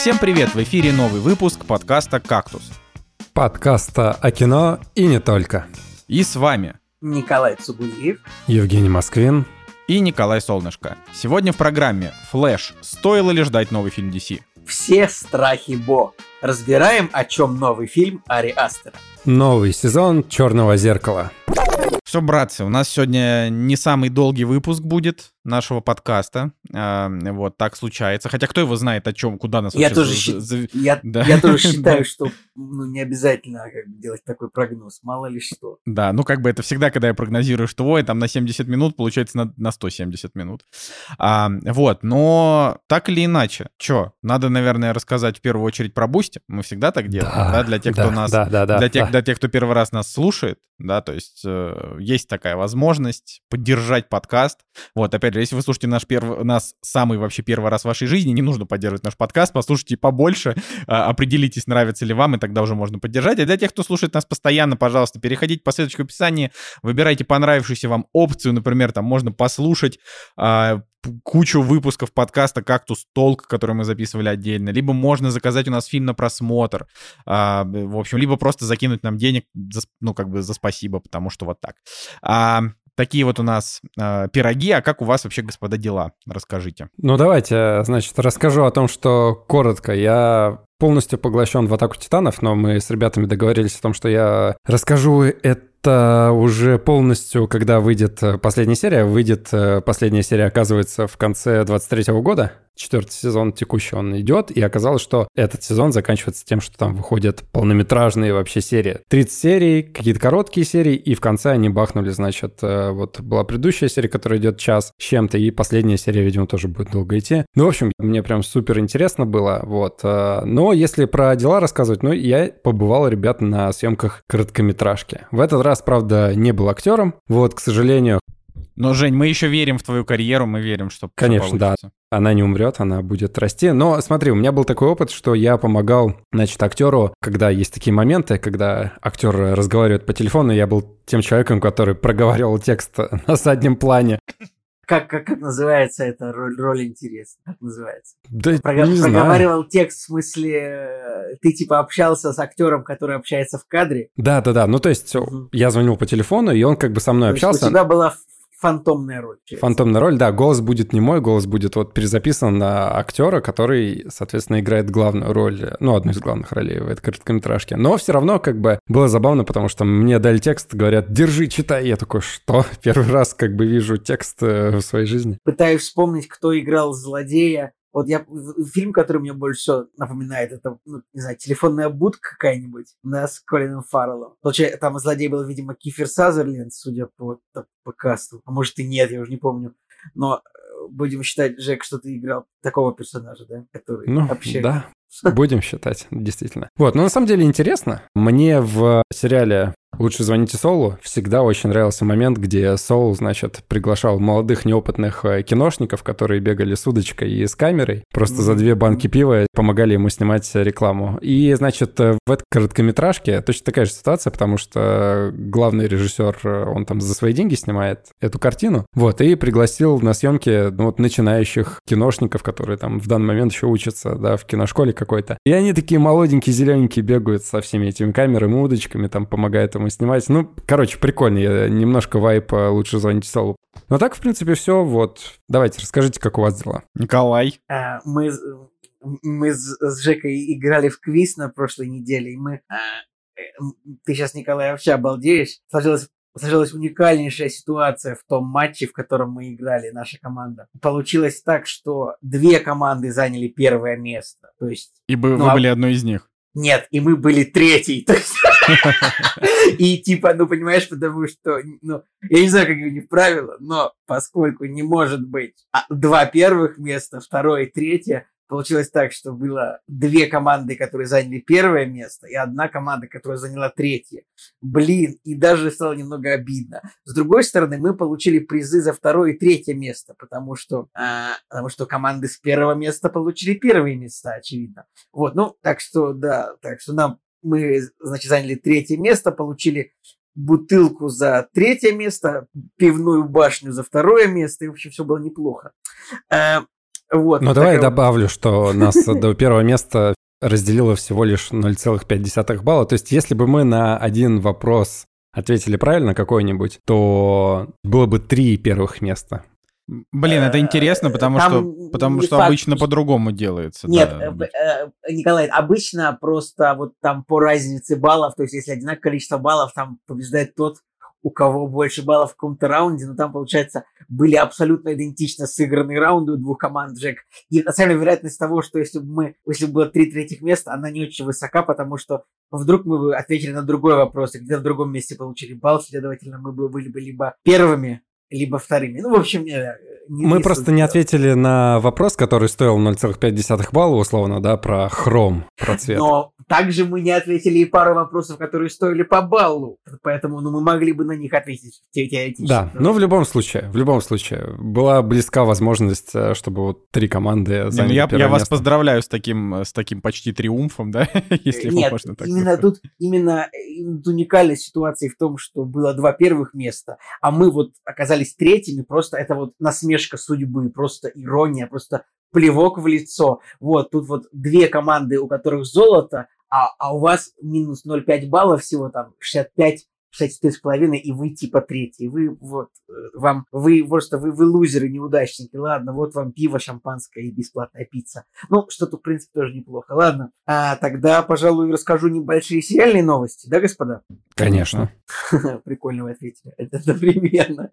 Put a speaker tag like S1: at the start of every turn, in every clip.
S1: Всем привет! В эфире новый выпуск подкаста «Кактус».
S2: Подкаста о кино и не только.
S1: И с вами
S3: Николай Цугулиев,
S2: Евгений Москвин
S1: и Николай Солнышко. Сегодня в программе «Флэш. Стоило ли ждать новый фильм DC?»
S3: Все страхи Бо. Разбираем, о чем новый фильм Ари Астера.
S2: Новый сезон «Черного зеркала».
S1: Все, братцы, у нас сегодня не самый долгий выпуск будет нашего подкаста. А, вот так случается. Хотя кто его знает о чем, куда нас
S3: я тоже, за, за... Я, да. я тоже считаю, что ну, не обязательно как бы, делать такой прогноз, мало ли что.
S1: Да, ну как бы это всегда, когда я прогнозирую, что ой, там на 70 минут, получается на, на 170 минут. А, вот, но так или иначе, что, надо, наверное, рассказать в первую очередь про Бусти. Мы всегда так делаем, да, да для тех, да, кто нас, да, да, да, для, тех, да. для тех, кто первый раз нас слушает, да, то есть э, есть такая возможность поддержать подкаст. Вот, опять же, если вы слушаете наш первый, нас самый вообще первый раз в вашей жизни, не нужно поддерживать наш подкаст, послушайте побольше, э, определитесь, нравится ли вам, и тогда уже можно поддержать. А для тех, кто слушает нас постоянно, пожалуйста, переходите по ссылочке в описании, выбирайте понравившуюся вам опцию, например, там можно послушать э, кучу выпусков подкаста «Кактус Толк», который мы записывали отдельно, либо можно заказать у нас фильм на просмотр, а, в общем, либо просто закинуть нам денег, за, ну, как бы за спасибо, потому что вот так. А, такие вот у нас э, пироги. А как у вас вообще, господа, дела? Расскажите.
S2: Ну, давайте, значит, расскажу о том, что коротко. Я полностью поглощен в атаку титанов, но мы с ребятами договорились о том, что я расскажу это уже полностью, когда выйдет э, последняя серия, выйдет э, последняя серия, оказывается, в конце 23 года. Четвертый сезон текущий он идет, и оказалось, что этот сезон заканчивается тем, что там выходят полнометражные вообще серии. 30 серий, какие-то короткие серии, и в конце они бахнули, значит, э, вот была предыдущая серия, которая идет час с чем-то, и последняя серия, видимо, тоже будет долго идти. Ну, в общем, мне прям супер интересно было, вот. Но если про дела рассказывать, ну, я побывал, ребят, на съемках короткометражки. В этот раз, правда, не был актером. Вот, к сожалению.
S1: Но, Жень, мы еще верим в твою карьеру, мы верим, что
S2: Конечно, да. Она не умрет, она будет расти. Но смотри, у меня был такой опыт, что я помогал, значит, актеру, когда есть такие моменты, когда актер разговаривает по телефону, я был тем человеком, который проговаривал текст на заднем плане
S3: как, как, как называется эта роль, роль интересна? Как называется?
S2: Да,
S3: Прого-
S2: не
S3: проговаривал
S2: знаю.
S3: текст в смысле, э, ты типа общался с актером, который общается в кадре?
S2: Да, да, да. Ну, то есть угу. я звонил по телефону, и он как бы со мной
S3: то
S2: общался.
S3: у тебя была фантомная роль.
S2: Фантомная роль, да. Голос будет не мой, голос будет вот перезаписан на актера, который, соответственно, играет главную роль, ну, одну из главных ролей в этой короткометражке. Но все равно как бы было забавно, потому что мне дали текст, говорят, держи, читай. Я такой, что? Первый раз как бы вижу текст э, в своей жизни.
S3: Пытаюсь вспомнить, кто играл злодея вот я фильм, который мне больше всего напоминает, это, ну, не знаю, телефонная будка какая-нибудь, да, с Колином Фарреллом. Там злодей был, видимо, Кифер Сазерленд, судя по, по касту. А может и нет, я уже не помню. Но э, будем считать, Жек, что ты играл такого персонажа, да, который
S2: ну,
S3: вообще...
S2: да, будем считать, действительно. Вот, но на самом деле интересно. Мне в сериале «Лучше звоните Солу» всегда очень нравился момент, где Соул, значит, приглашал молодых неопытных э, киношников, которые бегали с удочкой и с камерой, просто за две банки пива помогали ему снимать рекламу. И, значит, э, в этой короткометражке точно такая же ситуация, потому что главный режиссер, э, он там за свои деньги снимает эту картину, вот, и пригласил на съемки, ну, вот, начинающих киношников, которые там в данный момент еще учатся, да, в киношколе какой-то. И они такие молоденькие, зелененькие бегают со всеми этими камерами, удочками, там помогают ему снимать. Ну, короче, прикольно. Я немножко вайп лучше звонить Солу. Ну так, в принципе, все. Вот. Давайте, расскажите, как у вас дела.
S1: Николай.
S3: А, мы, мы с, с Жекой играли в квиз на прошлой неделе, и мы... А, ты сейчас, Николай, вообще обалдеешь. Сложилась сложилась уникальнейшая ситуация в том матче, в котором мы играли, наша команда. Получилось так, что две команды заняли первое место. То есть,
S1: и вы, ну, вы а... были одной из них.
S3: Нет, и мы были третий. И типа, ну понимаешь, потому что, ну, я не знаю, как у них правила, но поскольку не может быть а, два первых места, второе и третье, Получилось так, что было две команды, которые заняли первое место, и одна команда, которая заняла третье. Блин, и даже стало немного обидно. С другой стороны, мы получили призы за второе и третье место, потому что, а, потому что команды с первого места получили первые места, очевидно. Вот, ну, так что, да, так что нам мы, значит, заняли третье место, получили бутылку за третье место, пивную башню за второе место, и, в общем, все было неплохо. Э,
S2: Вот, ну, давай я добавлю, что нас до первого места разделило всего лишь 0,5 балла. То есть, если бы мы на один вопрос ответили правильно какой-нибудь, то было бы три первых места.
S1: Блин, это интересно, потому Там что, потому что факт, обычно по-другому делается.
S3: Нет, да. Э, э, Николай, обычно просто вот там по разнице баллов, то есть если одинаковое количество баллов, там побеждает тот, у кого больше баллов в каком-то раунде, но там, получается, были абсолютно идентично сыгранные раунды у двух команд, Джек. И на самом деле вероятность того, что если бы мы, если бы было три третьих места, она не очень высока, потому что вдруг мы бы ответили на другой вопрос, и где-то в другом месте получили балл, следовательно, мы бы были бы либо первыми, либо вторыми. Ну, в общем,
S2: не, не Мы просто не ответили на вопрос, который стоил 0,5 балла, условно, да, про хром, про цвет.
S3: Но также мы не ответили и пару вопросов, которые стоили по баллу. Поэтому ну, мы могли бы на них ответить теоретически.
S2: Да, но в любом случае, в любом случае, была близка возможность, э, чтобы вот три команды
S1: заняли не, ну, Я, я вас поздравляю с таким, с таким почти триумфом, да,
S3: если Нет, можно так именно сказать. тут именно уникальная ситуация в том, что было два первых места, а мы вот оказались оказались третьими, просто это вот насмешка судьбы, просто ирония, просто плевок в лицо. Вот, тут вот две команды, у которых золото, а, а у вас минус 0,5 баллов всего там 65 64,5, и вы типа третий. Вы вот, э, вам, вы просто, вы, вы лузеры, неудачники. Ладно, вот вам пиво, шампанское и бесплатная пицца. Ну, что-то, в принципе, тоже неплохо. Ладно, а тогда, пожалуй, расскажу небольшие сериальные новости, да, господа?
S2: Конечно.
S3: Прикольно вы ответили. Это одновременно.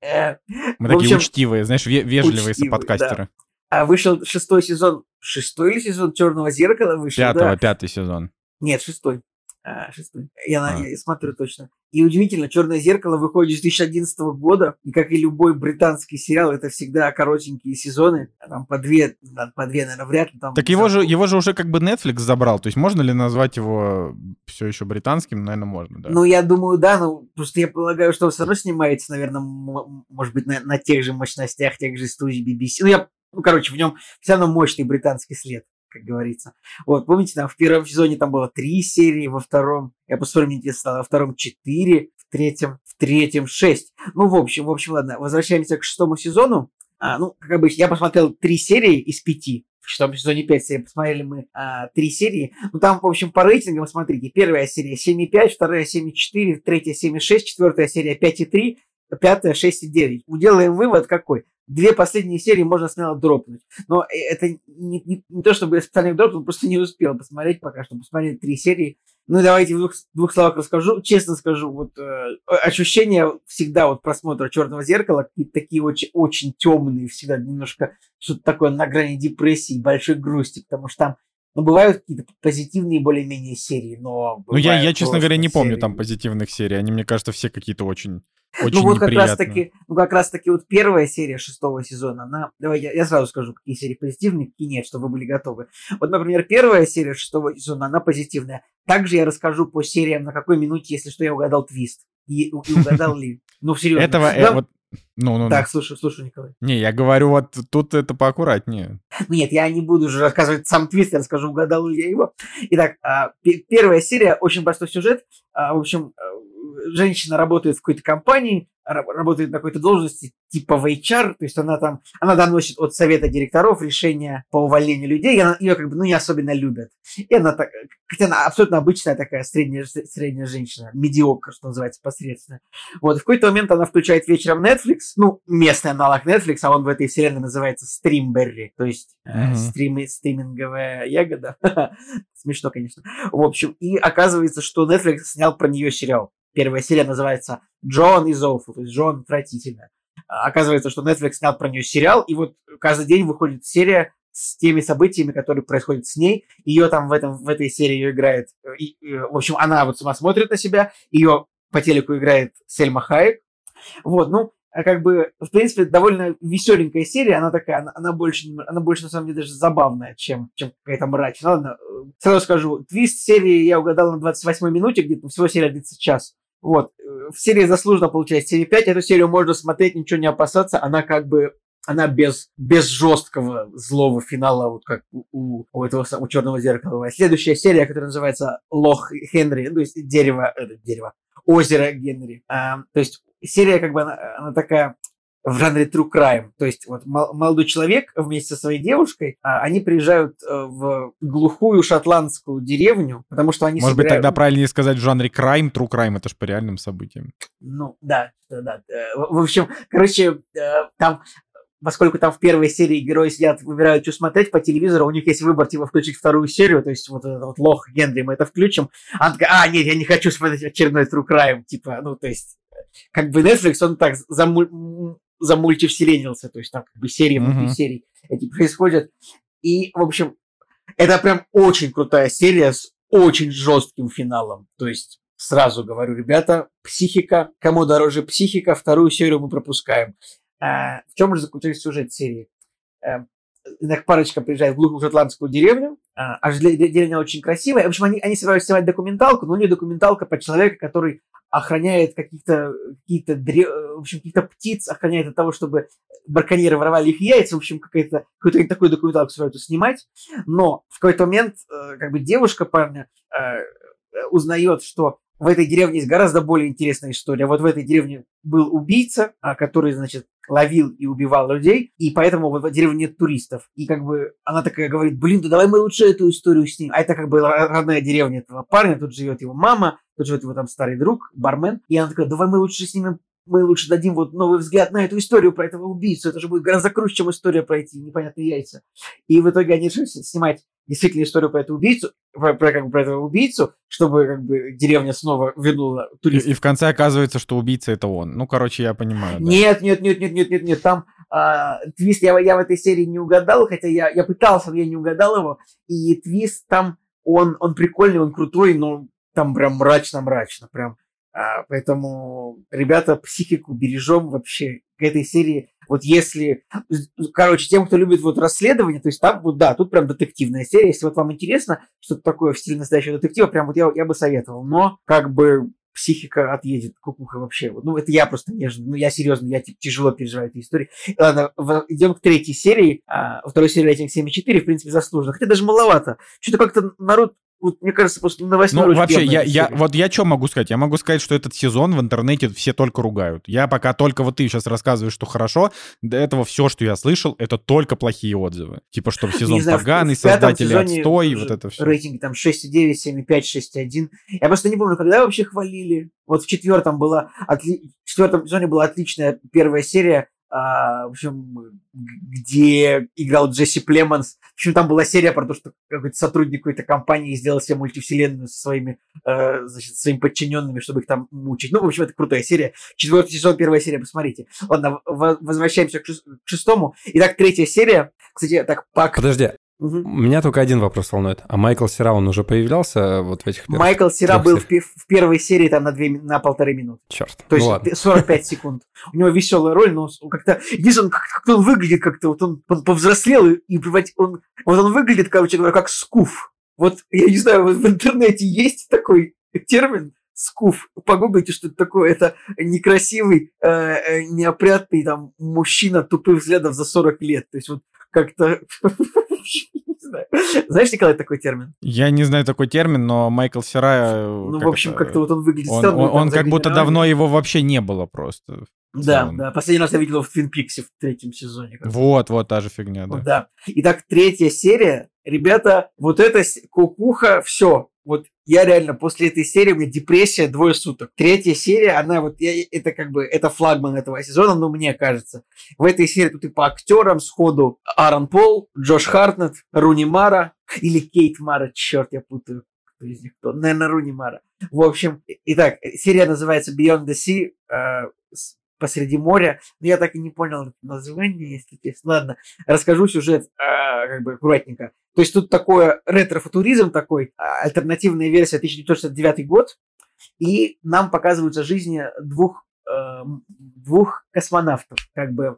S1: Э, Мы такие учтивые, знаешь, вежливые соподкастеры.
S3: А вышел шестой сезон, шестой или сезон Черного зеркала вышел?
S1: Пятого, пятый сезон.
S3: Нет, шестой. А, шестой. Я, а. я смотрю точно. И удивительно, Черное зеркало выходит с 2011 года, и как и любой британский сериал, это всегда коротенькие сезоны, там по две, по две, наверное, вряд ли там.
S1: Так его же, его же уже как бы Netflix забрал, то есть можно ли назвать его все еще британским? Наверное, можно, да.
S3: Ну, я думаю, да, ну, просто я полагаю, что он все равно снимается, наверное, может быть, на, на тех же мощностях, тех же студий BBC. Ну, я, ну, короче, в нем все равно мощный британский след как говорится. Вот, помните, там в первом сезоне там было три серии, во втором, я посмотрю, мне интересно стало, во втором четыре, в третьем, в третьем шесть. Ну, в общем, в общем, ладно, возвращаемся к шестому сезону. А, ну, как обычно, я посмотрел три серии из пяти. В шестом сезоне 5 серий посмотрели мы а, три серии. Ну, там, в общем, по рейтингам, смотрите, первая серия 7,5, вторая 7,4, третья 7,6, четвертая серия 5,3, пятая 6,9. Уделаем вывод какой? Две последние серии можно смело дропнуть. Но это не, не, не то, чтобы я специально дропнул, просто не успел посмотреть пока что. Посмотреть три серии. Ну, давайте в двух, двух словах расскажу. Честно скажу, вот э, ощущения всегда вот просмотра Черного зеркала какие-то такие очень, очень темные, всегда немножко что-то такое на грани депрессии, большой грусти, потому что там ну, бывают какие-то позитивные более-менее серии, но...
S1: Ну, я, я, честно говоря, не помню там позитивных серий. Они, мне кажется, все какие-то очень очень
S3: ну вот как раз таки, ну как раз таки вот первая серия шестого сезона, она, давай я, я сразу скажу, какие серии позитивные, какие нет, чтобы вы были готовы. Вот, например, первая серия шестого сезона, она позитивная. Также я расскажу по сериям, на какой минуте, если что, я угадал твист. И, и угадал ли. Ну, серьезно.
S1: Этого, э, вот, ну, ну,
S3: так, слушай, слушай, Николай.
S1: Не, я говорю, вот тут это поаккуратнее.
S3: Нет, я не буду уже рассказывать сам твист, я расскажу, угадал ли я его. Итак, а, первая серия, очень простой сюжет. А, в общем, э, женщина работает в какой-то компании, работает на какой-то должности типа в HR, то есть она там, она доносит от совета директоров решение по увольнению людей, и она, ее как бы, ну, не особенно любят. И она так, хотя она абсолютно обычная такая средняя, средняя женщина, медиокр, что называется, посредственная. Вот, в какой-то момент она включает вечером Netflix, ну, местный аналог Netflix, а он в этой вселенной называется Streamberry, то есть mm-hmm. э, стрим, стриминговая ягода. Смешно, конечно. В общем, и оказывается, что Netflix снял про нее сериал. Первая серия называется «Джон is awful», то есть Джон отвратительно. Оказывается, что Netflix снял про нее сериал, и вот каждый день выходит серия с теми событиями, которые происходят с ней. Ее там в, этом, в этой серии ее играет... И, и, в общем, она вот сама смотрит на себя, ее по телеку играет Сельма Хайек. Вот, ну, а как бы, в принципе, довольно веселенькая серия, она такая, она, она больше, она больше, на самом деле, даже забавная, чем, чем какая-то мрачная. Ладно, сразу скажу, твист серии я угадал на 28 минуте, где-то всего серия длится час. Вот. В серии заслуженно получает 7,5. Эту серию можно смотреть, ничего не опасаться. Она как бы она без, без жесткого злого финала, вот как у, у этого у черного зеркала. Следующая серия, которая называется Лох Хенри, то есть дерево, это, дерево, озеро Генри. А, то есть серия как бы она, она такая в жанре true crime. То есть вот молодой человек вместе со своей девушкой, а, они приезжают э, в глухую шотландскую деревню, потому что они
S1: Может собирают... быть, тогда правильнее сказать в жанре crime, true crime, это же по реальным событиям.
S3: Ну, да, да, да. В общем, короче, там поскольку там в первой серии герои сидят, выбирают, что смотреть по телевизору, у них есть выбор, типа, включить вторую серию, то есть вот этот вот лох Генри, мы это включим. Она такая, а, нет, я не хочу смотреть очередной True Crime, типа, ну, то есть, как бы Netflix, он так замуль... замультивселенился, то есть там как бы серии внутри mm-hmm. серий эти происходят. И, в общем, это прям очень крутая серия с очень жестким финалом. То есть, сразу говорю, ребята, психика, кому дороже психика, вторую серию мы пропускаем. А, в чем же заключается сюжет серии? А, парочка приезжает в глухую шотландскую деревню, аж деревня очень красивая. В общем, они, они собираются снимать документалку, но не документалка по человека, который охраняет каких-то какие-то в общем, каких-то птиц, охраняет от того, чтобы браконьеры воровали их яйца. В общем, какая-то, какую-то такую документалку собираются снимать. Но в какой-то момент э, как бы девушка парня э, узнает, что в этой деревне есть гораздо более интересная история. Вот в этой деревне был убийца, который, значит, ловил и убивал людей, и поэтому в деревне нет туристов. И как бы она такая говорит, блин, да давай мы лучше эту историю с ним. А это как бы родная деревня этого парня, тут живет его мама, тут живет его там старый друг, бармен. И она такая, давай мы лучше снимем мы лучше дадим вот новый взгляд на эту историю про этого убийцу. Это же будет гораздо круче, чем история про эти непонятные яйца. И в итоге они решили снимать действительно историю про эту убийцу, про, про, как бы, про этого убийцу, чтобы как бы деревня снова вернула туристов.
S1: И, и в конце оказывается, что убийца это он. Ну, короче, я понимаю.
S3: Да. Нет, нет, нет, нет, нет, нет, нет. Там а, твист я, я в этой серии не угадал, хотя я, я пытался, но я не угадал его. И твист там, он, он прикольный, он крутой, но там прям мрачно-мрачно, прям а, поэтому, ребята, психику бережем вообще к этой серии. Вот если, короче, тем, кто любит вот расследование, то есть там, вот да, тут прям детективная серия. Если вот вам интересно что-то такое в стиле настоящего детектива, прям вот я, я бы советовал. Но как бы психика отъедет, кукуха вообще. Ну, это я просто нежно, ну, я серьезно, я типа, тяжело переживаю эту историю. Ладно, в, идем к третьей серии. А, второй серии рейтинг 7,4, в принципе, заслуженно. Хотя даже маловато. Что-то как-то народ вот, мне кажется, после на восьмой
S1: Ну, вообще, я, я, вот я что могу сказать? Я могу сказать, что этот сезон в интернете все только ругают. Я пока только вот ты сейчас рассказываешь, что хорошо, до этого все, что я слышал, это только плохие отзывы. Типа, что сезон знаю, поганый, создатели отстой, вот это все.
S3: Рейтинги там 6,9, 7,5, 6,1. Я просто не помню, когда вообще хвалили. Вот в четвертом была, отли... в четвертом сезоне была отличная первая серия, в общем, где играл Джесси Племонс. В общем, там была серия про то, что какой-то сотрудник какой-то компании сделал себе мультивселенную со своими, э, значит, своими подчиненными, чтобы их там мучить. Ну, в общем, это крутая серия. Четвертый сезон, первая серия, посмотрите. Ладно, возвращаемся к шестому. Итак, третья серия. Кстати, так, Пак...
S2: Подожди, Угу. Меня только один вопрос волнует. А Майкл Сера, он уже появлялся вот в этих
S3: Майкл Сера был в, в первой серии там на, две, на полторы минуты.
S2: Черт.
S3: То есть ну, ладно. 45 секунд. У него веселая роль, но как-то... Единственное, как, он выглядит как-то, вот он, он повзрослел и, он, вот он выглядит, короче говоря, как скуф. Вот, я не знаю, вот в интернете есть такой термин, скуф. Погуглите, что это такое. Это некрасивый, э, э неопрятный там мужчина тупых взглядов за 40 лет. То есть вот как-то Знаешь, Николай, такой термин?
S1: Я не знаю такой термин, но Майкл Сера...
S3: Э, ну, в общем, как-то вот он выглядит
S1: он, странно. Он, он как будто давно его вообще не было просто.
S3: Да, да. Последний раз я видел его в Твин Пиксе в третьем сезоне.
S1: Вот, вот та же фигня, да.
S3: Да. Итак, третья серия. Ребята, вот эта кукуха, все. Вот я реально после этой серии, у меня депрессия двое суток. Третья серия, она вот, я, это как бы, это флагман этого сезона, но мне кажется. В этой серии тут и по актерам сходу Аарон Пол, Джош Хартнет, Руни Мара или Кейт Мара, черт, я путаю кто из них кто. Наверное, Руни Мара. В общем, итак, серия называется Beyond the Sea, э, посреди моря. Но я так и не понял название, если честно. Ладно, расскажу сюжет э, как бы аккуратненько. То есть тут такое ретро-футуризм такой, а, альтернативная версия 1969 год, и нам показываются жизни двух, э, двух космонавтов, как бы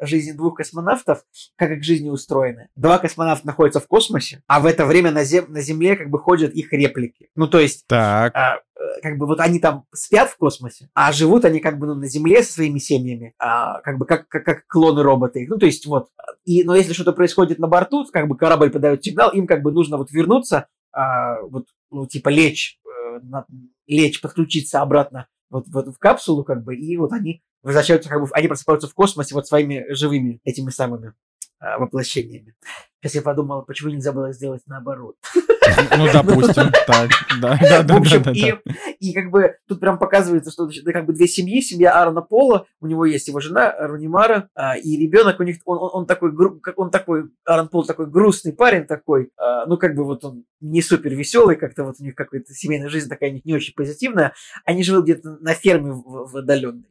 S3: жизни двух космонавтов, как их жизни устроены. Два космонавта находятся в космосе, а в это время на, зем на Земле как бы ходят их реплики. Ну, то есть...
S1: Так.
S3: Э, как бы вот они там спят в космосе, а живут они как бы ну, на Земле со своими семьями, а, как бы как, как, как клоны роботы. Ну, то есть вот, и, но если что-то происходит на борту, как бы корабль подает сигнал, им как бы нужно вот вернуться, а, вот, ну, типа лечь, э, на, лечь, подключиться обратно вот, вот в капсулу, как бы, и вот они возвращаются, как бы, они просыпаются в космосе вот своими живыми этими самыми а, воплощениями. Сейчас я подумал, почему нельзя было сделать наоборот.
S1: Ну, допустим, так, да, да, да.
S3: В общем, и, и как бы тут прям показывается, что это как бы две семьи, семья Аарона Пола, у него есть его жена Рунимара, а, и ребенок у них, он, он, он такой, он такой, Аарон Пол такой грустный парень такой, а, ну как бы вот он не супер веселый, как-то вот у них какая-то семейная жизнь такая не очень позитивная, они живут где-то на ферме в, в отдаленной.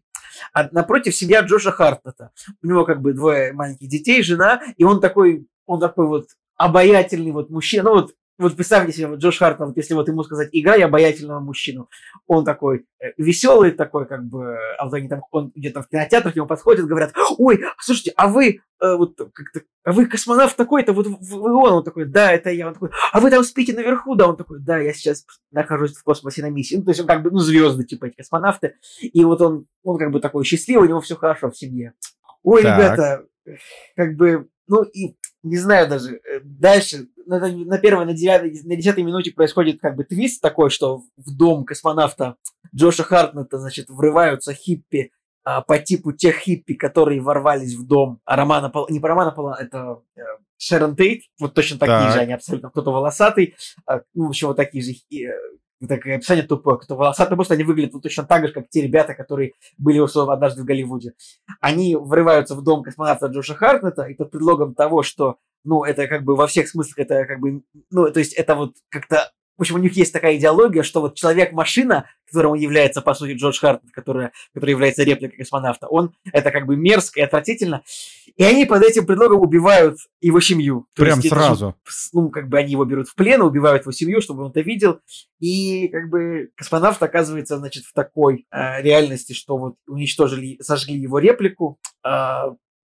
S3: А напротив семья Джоша Хартнета. У него как бы двое маленьких детей, жена, и он такой, он такой вот обаятельный вот мужчина. Ну вот вот представьте себе, вот Джош Хартман, вот если вот ему сказать, играй обаятельного мужчину, он такой э, веселый такой, как бы, а вот они там, он где-то в кинотеатрах, к нему подходят, говорят, ой, слушайте, а вы, э, вот, как-то, а вы космонавт такой-то, вот вы он, он такой, да, это я, он такой, а вы там спите наверху, да, он такой, да, я сейчас нахожусь в космосе на миссии, ну, то есть он как бы, ну, звезды, типа, эти космонавты, и вот он, он как бы такой счастливый, у него все хорошо в семье. Ой, так. ребята, как бы, ну, и не знаю даже, э, дальше на, на первой, на девятой, на десятой минуте происходит как бы твист такой, что в дом космонавта Джоша Хартнета, значит, врываются хиппи а, по типу тех хиппи, которые ворвались в дом а Романа Пол... не по Романа Пола, это э, Шерон Тейт, вот точно такие так. же они абсолютно, кто-то волосатый, а, ну, в общем, вот такие же э, такое описание тупое, кто волосатый, просто они выглядят вот точно так же, как те ребята, которые были условно однажды в Голливуде. Они врываются в дом космонавта Джоша Хартнета, и под предлогом того, что ну, это как бы во всех смыслах, это как бы, ну, то есть это вот как-то в общем, у них есть такая идеология, что вот человек-машина, которым является, по сути, Джордж Хартман, который, который является репликой космонавта, он это как бы мерзко и отвратительно. И они под этим предлогом убивают его семью.
S1: Прям есть, сразу.
S3: Это, ну, как бы они его берут в плен, убивают его семью, чтобы он это видел. И как бы космонавт оказывается, значит, в такой э, реальности, что вот уничтожили, сожгли его реплику, э,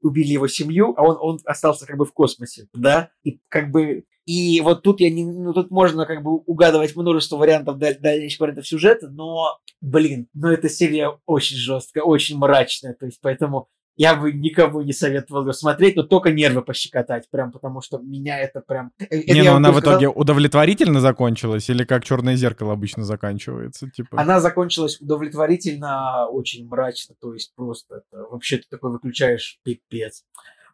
S3: убили его семью, а он, он остался как бы в космосе, да, и как бы и вот тут я не, ну тут можно как бы угадывать множество вариантов даль, дальнейших вариантов сюжета, но, блин, ну эта серия очень жесткая, очень мрачная, то есть поэтому я бы никому не советовал ее смотреть, но только нервы пощекотать, прям потому что меня это прям...
S1: Э, не, ну она в итоге сказал... удовлетворительно закончилась или как «Черное зеркало» обычно заканчивается? Типа?
S3: Она закончилась удовлетворительно, очень мрачно, то есть просто это, вообще ты такой выключаешь пипец.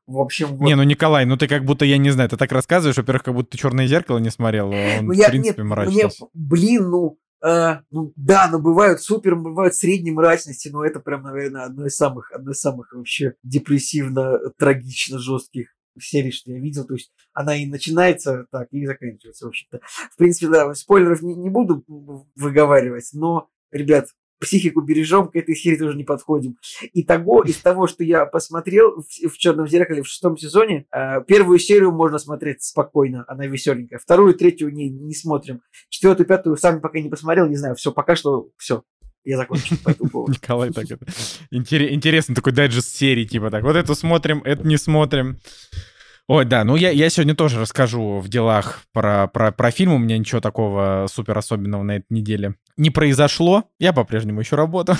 S3: В общем, вот...
S1: Не, ну Николай, ну ты как будто, я не знаю, ты так рассказываешь, во-первых, как будто ты черное зеркало не смотрел, а он, ну, я, в принципе, нет, мрачный. Мне,
S3: блин, ну, Uh, ну, да, но бывают супер, бывают средней мрачности, но это прям, наверное, одно из самых, одно из самых вообще депрессивно, трагично жестких серий, что я видел. То есть она и начинается так, и заканчивается, в общем-то. В принципе, да, спойлеров не, не буду выговаривать, но, ребят, психику бережем, к этой серии тоже не подходим. И того, из того, что я посмотрел в, в «Черном зеркале» в шестом сезоне, э, первую серию можно смотреть спокойно, она веселенькая. Вторую, третью не, не смотрим. Четвертую, пятую сами пока не посмотрел, не знаю, все, пока что все. Я закончил по.
S1: Николай так это... Интересный такой дайджест серии, типа так, вот эту смотрим, это не смотрим. Ой, да, ну я, я сегодня тоже расскажу в делах про, про, про фильм. У меня ничего такого супер особенного на этой неделе не произошло. Я по-прежнему еще работаю.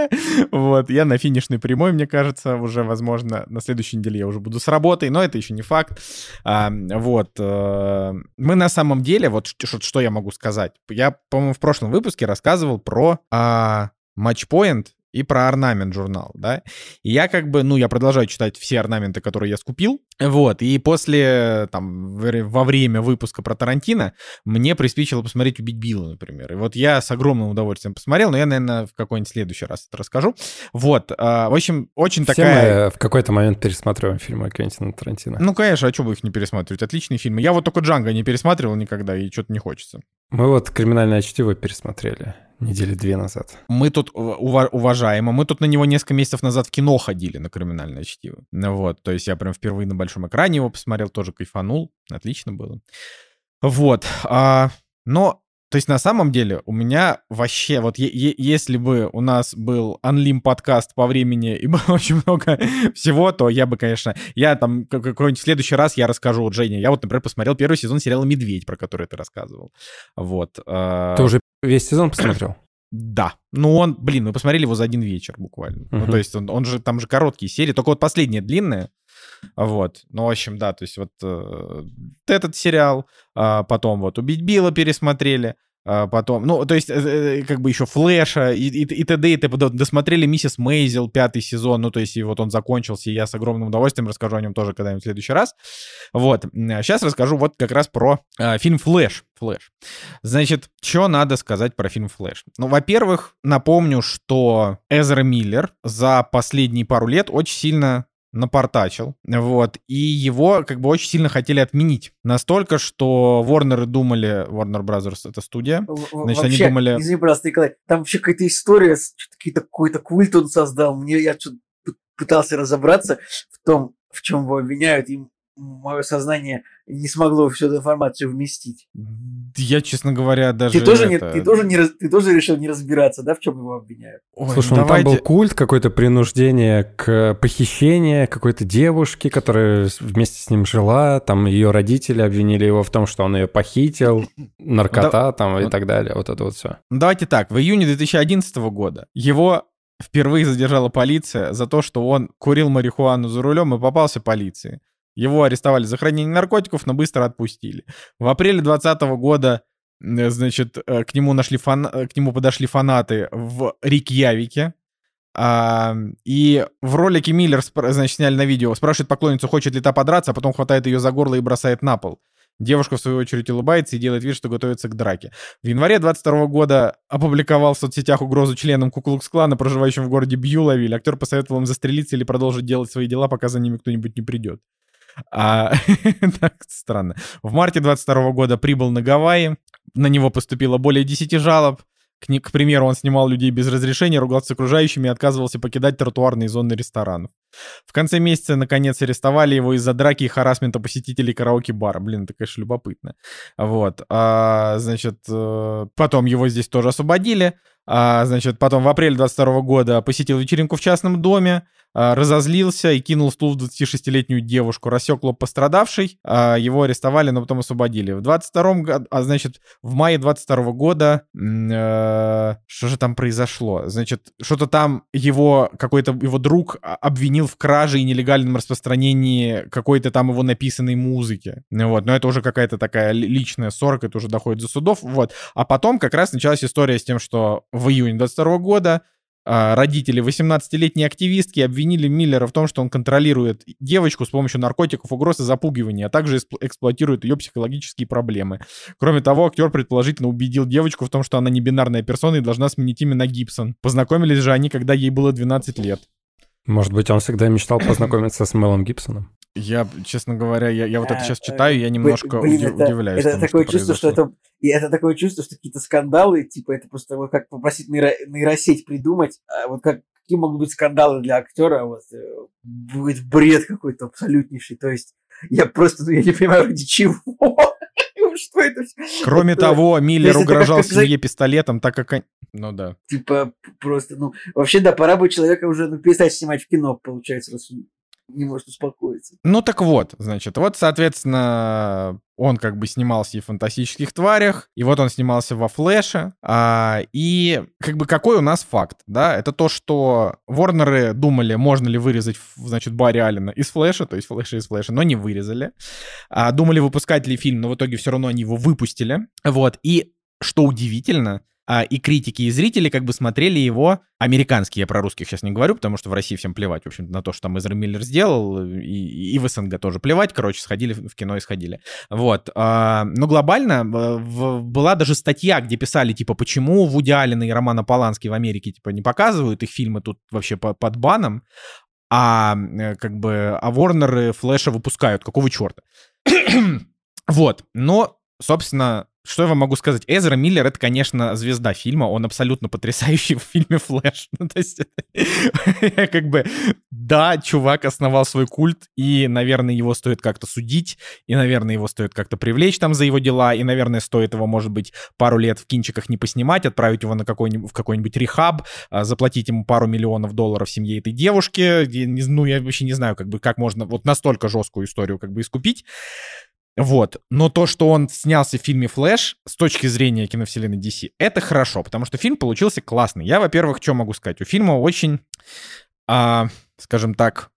S1: вот, я на финишной прямой, мне кажется, уже, возможно, на следующей неделе я уже буду с работой, но это еще не факт. А, вот, а, мы на самом деле, вот что, что я могу сказать. Я, по-моему, в прошлом выпуске рассказывал про а, матчпоинт и про орнамент журнал, да. И я как бы, ну, я продолжаю читать все орнаменты, которые я скупил, вот, и после, там, во время выпуска про Тарантино мне приспичило посмотреть «Убить Билла», например. И вот я с огромным удовольствием посмотрел, но я, наверное, в какой-нибудь следующий раз это расскажу. Вот, а, в общем, очень Все такая...
S2: мы в какой-то момент пересматриваем фильмы Квентина Тарантино.
S1: Ну, конечно, а что бы их не пересматривать? Отличные фильмы. Я вот только «Джанго» не пересматривал никогда, и что-то не хочется.
S2: Мы вот «Криминальное чтиво» пересмотрели недели две назад.
S1: Мы тут, уважаемо, мы тут на него несколько месяцев назад в кино ходили, на «Криминальное чтиво». Вот, то есть я прям впервые на большом экране его посмотрел, тоже кайфанул, отлично было. Вот, а, но то есть на самом деле у меня вообще, вот если бы у нас был Unlim подкаст по времени и было очень много всего, то я бы, конечно, я там какой-нибудь следующий раз я расскажу, вот, Женя, я вот, например, посмотрел первый сезон сериала «Медведь», про который ты рассказывал. Вот.
S2: А ты уже весь сезон посмотрел?
S1: Да. Ну, он, блин, мы посмотрели его за один вечер буквально. Uh-huh. Ну, то есть он, он же, там же короткие серии, только вот последняя длинная. Вот. Ну, в общем, да, то есть вот э, этот сериал, э, потом вот «Убить Билла» пересмотрели, а, потом, ну, то есть, э, э, как бы еще Флэша и, и, и т.д. и т.п. Досмотрели «Миссис Мейзел» пятый сезон, ну, то есть, и вот он закончился, и я с огромным удовольствием расскажу о нем тоже когда-нибудь в следующий раз. Вот, сейчас расскажу вот как раз про э, фильм «Флэш». Флэш. Значит, что надо сказать про фильм «Флэш»? Ну, во-первых, напомню, что Эзра Миллер за последние пару лет очень сильно напортачил, вот, и его как бы очень сильно хотели отменить. Настолько, что Warner думали, Warner Brothers это студия, значит,
S3: вообще,
S1: они думали...
S3: Извини, пожалуйста, Николай, там вообще какая-то история, какой-то какой-то культ он создал, мне я пытался разобраться в том, в чем его обвиняют, и мое сознание не смогло всю эту информацию вместить.
S1: Я, честно говоря, даже...
S3: Ты тоже, это... не, ты тоже, не, ты тоже решил не разбираться, да, в чем его обвиняют?
S2: Ой, Слушай, ну давайте... там был культ, какое-то принуждение к похищению какой-то девушки, которая вместе с ним жила, там ее родители обвинили его в том, что он ее похитил, наркота там и так далее, вот это вот все.
S1: Давайте так, в июне 2011 года его впервые задержала полиция за то, что он курил марихуану за рулем и попался полиции. Его арестовали за хранение наркотиков, но быстро отпустили. В апреле 2020 года, значит, э, к нему, нашли фан... Э, к нему подошли фанаты в Рикьявике. А, и в ролике Миллер, значит, сняли на видео, спрашивает поклонницу, хочет ли та подраться, а потом хватает ее за горло и бросает на пол. Девушка, в свою очередь, улыбается и делает вид, что готовится к драке. В январе 22 года опубликовал в соцсетях угрозу членам Куклукс-клана, проживающим в городе Бьюлавиль. Актер посоветовал им застрелиться или продолжить делать свои дела, пока за ними кто-нибудь не придет. А, так странно. В марте 22 года прибыл на Гавайи. На него поступило более 10 жалоб. К, к примеру, он снимал людей без разрешения, ругался с окружающими и отказывался покидать тротуарные зоны ресторанов. В конце месяца, наконец, арестовали его из-за драки и харасмента посетителей караоке-бара. Блин, это, конечно, любопытно. Вот. А, значит, э, потом его здесь тоже освободили. А, значит, потом в апреле 22 года посетил вечеринку в частном доме. А, разозлился и кинул стул в 26-летнюю девушку, рассек лоб пострадавшей, а, его арестовали, но потом освободили. В 22 году, а значит, в мае 22 года, э, что же там произошло? Значит, что-то там его, какой-то его друг обвинил в краже и нелегальном распространении какой-то там его написанной музыки. Вот, но это уже какая-то такая личная ссора, это уже доходит до судов, вот. А потом как раз началась история с тем, что в июне 22 года а, родители 18-летней активистки обвинили Миллера в том, что он контролирует девочку с помощью наркотиков, угроз и запугивания, а также эксплуатирует ее психологические проблемы. Кроме того, актер предположительно убедил девочку в том, что она не бинарная персона и должна сменить имя на Гибсон. Познакомились же они, когда ей было 12 лет.
S2: Может быть, он всегда мечтал познакомиться с Мелом Гибсоном?
S1: Я, честно говоря, я, я вот это сейчас читаю, я немножко
S3: Блин,
S1: уди-
S3: это,
S1: удивляюсь.
S3: Это тому, такое что чувство, произошло. что это... И это такое чувство, что какие-то скандалы, типа, это просто вот как попросить нейро, нейросеть придумать, а вот как, какие могут быть скандалы для актера, вот, э, будет бред какой-то абсолютнейший. То есть я просто, ну, я не понимаю, ради чего.
S1: Что это? Кроме того, Миллер угрожал семье пистолетом, так как... Ну да.
S3: Типа, просто, ну, вообще, да, пора бы человека уже ну, перестать снимать в кино, получается, раз не может успокоиться.
S1: Ну так вот, значит, вот, соответственно, он как бы снимался и в «Фантастических тварях», и вот он снимался во «Флэше», а, и как бы какой у нас факт, да, это то, что Ворнеры думали, можно ли вырезать, значит, Барри Аллена из «Флэша», то есть «Флэша» из «Флэша», но не вырезали. А, думали выпускать ли фильм, но в итоге все равно они его выпустили, вот, и что удивительно, а, и критики, и зрители как бы смотрели его, американские, я про русских сейчас не говорю, потому что в России всем плевать, в общем на то, что там Эзра Миллер сделал, и, и в СНГ тоже плевать, короче, сходили в кино и сходили. Вот. А, но глобально э, была даже статья, где писали, типа, почему Вуди Аллен и Романа Полански в Америке, типа, не показывают, их фильмы тут вообще по, под баном, а э, как бы, а Ворнеры Флэша выпускают, какого черта? вот, но, собственно, что я вам могу сказать? Эзра Миллер — это, конечно, звезда фильма. Он абсолютно потрясающий в фильме «Флэш». Ну, то есть, как бы, да, чувак основал свой культ, и, наверное, его стоит как-то судить, и, наверное, его стоит как-то привлечь там за его дела, и, наверное, стоит его, может быть, пару лет в кинчиках не поснимать, отправить его на какой-нибудь, в какой-нибудь рехаб, а, заплатить ему пару миллионов долларов семье этой девушки. Ну, я вообще не знаю, как бы, как можно вот настолько жесткую историю как бы искупить. Вот. Но то, что он снялся в фильме «Флэш» с точки зрения киновселенной DC, это хорошо, потому что фильм получился классный. Я, во-первых, что могу сказать? У фильма очень, а, скажем так,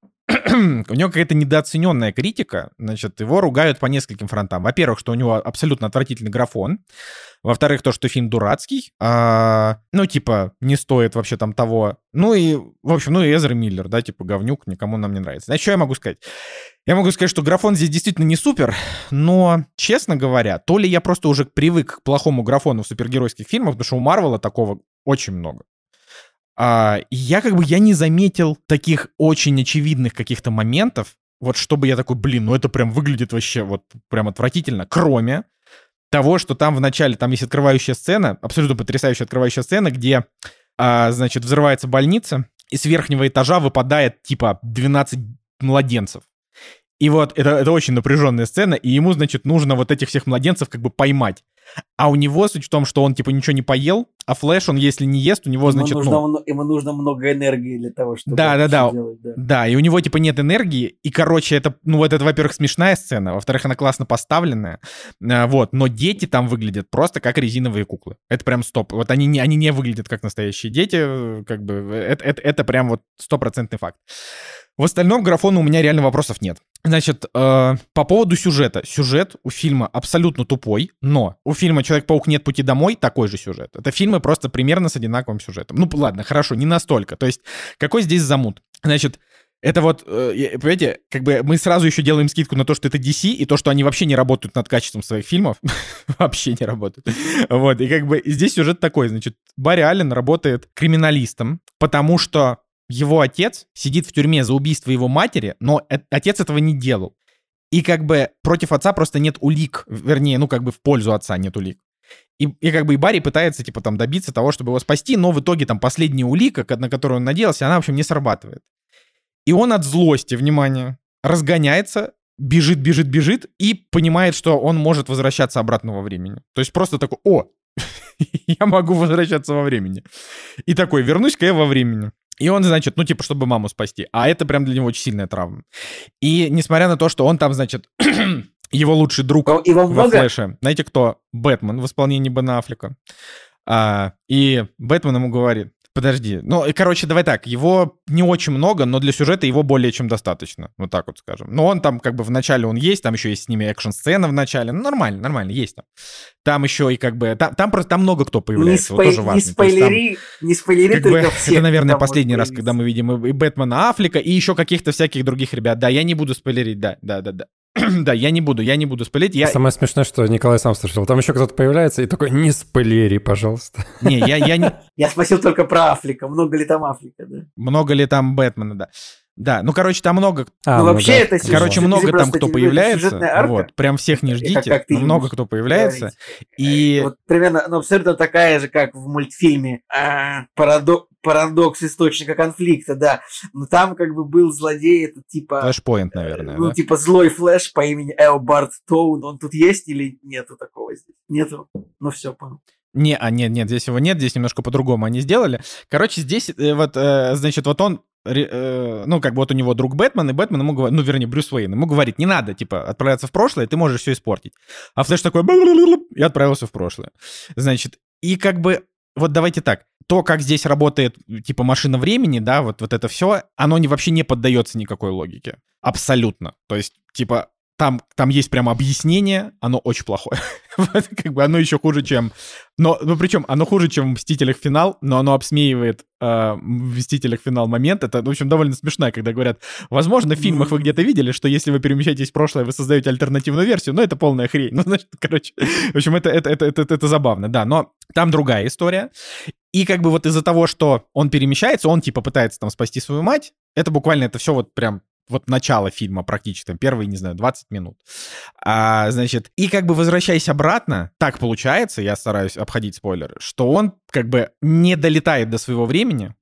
S1: у него какая-то недооцененная критика, значит, его ругают по нескольким фронтам. Во-первых, что у него абсолютно отвратительный графон. Во-вторых, то, что фильм дурацкий. А, ну, типа, не стоит вообще там того. Ну и, в общем, ну и Эзра Миллер, да, типа, говнюк, никому нам не нравится. Значит, что я могу сказать? Я могу сказать, что графон здесь действительно не супер, но, честно говоря, то ли я просто уже привык к плохому графону в супергеройских фильмах, потому что у Марвела такого очень много. А, я как бы я не заметил таких очень очевидных каких-то моментов, вот чтобы я такой, блин, ну это прям выглядит вообще вот прям отвратительно, кроме того, что там в начале, там есть открывающая сцена, абсолютно потрясающая открывающая сцена, где, а, значит, взрывается больница, и с верхнего этажа выпадает типа 12 младенцев. И вот это, это очень напряженная сцена, и ему, значит, нужно вот этих всех младенцев как бы поймать. А у него суть в том, что он типа ничего не поел, а Флэш, он если не ест, у него,
S3: ему
S1: значит,
S3: нужно,
S1: ну...
S3: Ему нужно много энергии для того, чтобы
S1: да, да, да.
S3: делать. Да.
S1: да, и у него типа нет энергии, и, короче, это, ну вот это, во-первых, смешная сцена, во-вторых, она классно поставленная, а, вот, но дети там выглядят просто как резиновые куклы. Это прям стоп. Вот они не, они не выглядят как настоящие дети, как бы, это, это, это прям вот стопроцентный факт. В остальном графону у меня реально вопросов нет. Значит, э, по поводу сюжета. Сюжет у фильма абсолютно тупой, но у фильма «Человек-паук. Нет пути домой» такой же сюжет. Это фильмы просто примерно с одинаковым сюжетом. Ну, ладно, хорошо, не настолько. То есть, какой здесь замут? Значит, это вот, э, понимаете, как бы мы сразу еще делаем скидку на то, что это DC, и то, что они вообще не работают над качеством своих фильмов. вообще не работают. Вот, и как бы здесь сюжет такой, значит, Барри Аллен работает криминалистом, потому что его отец сидит в тюрьме за убийство его матери, но отец этого не делал. И как бы против отца просто нет улик, вернее, ну как бы в пользу отца нет улик. И, и как бы и Барри пытается, типа, там, добиться того, чтобы его спасти, но в итоге там последняя улика, на которую он надеялся, она, в общем, не срабатывает. И он от злости, внимание, разгоняется, бежит, бежит, бежит и понимает, что он может возвращаться обратно во времени. То есть просто такой, о, я могу возвращаться во времени. И такой, вернусь-ка я во времени. И он, значит, ну, типа, чтобы маму спасти. А это прям для него очень сильная травма. И несмотря на то, что он там, значит, его лучший друг
S3: Его
S1: во Флэше. Знаете кто? Бэтмен в исполнении Бена Аффлека. А, и Бэтмен ему говорит, Подожди. Ну, и, короче, давай так. Его не очень много, но для сюжета его более чем достаточно. Вот так вот скажем. Но он там как бы в начале он есть, там еще есть с ними экшн-сцена в начале. Ну, нормально, нормально, есть там. Там еще и как бы... Там, там просто там много кто появляется.
S3: Не, вот тоже важно. не спойлери, там, не спойлери
S1: как только бы, всех, Это, наверное, последний раз, когда мы видим и, и Бэтмена Аффлека, и еще каких-то всяких других ребят. Да, я не буду спойлерить, да, да, да, да. да, я не буду, я не буду спойлерить. Я...
S2: Самое смешное, что Николай сам слышал. Там еще кто-то появляется и такой, не спойлери, пожалуйста.
S1: Не, я, я не...
S3: Я спросил только про Африка. Много ли там Африка, да?
S1: Много ли там Бэтмена, да. Да, ну, короче, там много...
S3: А, ну, вообще это...
S1: Короче, много там кто появляется. Вот, прям всех не ждите. Как, как много кто появляется. И...
S3: Вот примерно, ну, абсолютно такая же, как в мультфильме а, парадо... «Парадокс источника конфликта», да. Но там как бы был злодей, это типа...
S1: Flashpoint, наверное,
S3: Ну,
S1: да?
S3: типа злой флэш по имени Эобард Тоун. Он тут есть или нету такого здесь? Нету? Ну, все, понял.
S1: Не, а нет, нет, здесь его нет, здесь немножко по-другому они сделали. Короче, здесь э, вот, э, значит, вот он Э, ну, как бы вот у него друг Бэтмен, и Бэтмен ему говорит, ну, вернее, Брюс Уэйн, ему говорит, не надо, типа, отправляться в прошлое, ты можешь все испортить. А Флэш такой, и отправился в прошлое. Значит, и как бы, вот давайте так, то, как здесь работает, типа, машина времени, да, вот, вот это все, оно не, вообще не поддается никакой логике. Абсолютно. То есть, типа, там, там есть прям объяснение, оно очень плохое. как бы оно еще хуже, чем... Но, ну, причем оно хуже, чем в «Мстителях. Финал», но оно обсмеивает э, в «Мстителях. Финал» момент. Это, в общем, довольно смешно, когда говорят, возможно, в фильмах вы где-то видели, что если вы перемещаетесь в прошлое, вы создаете альтернативную версию, но это полная хрень. Ну, значит, короче, в общем, это, это, это, это, это, это забавно, да. Но там другая история. И как бы вот из-за того, что он перемещается, он типа пытается там спасти свою мать, это буквально это все вот прям вот начало фильма практически, там, первые, не знаю, 20 минут. А, значит, и как бы возвращаясь обратно, так получается, я стараюсь обходить спойлеры, что он как бы не долетает до своего времени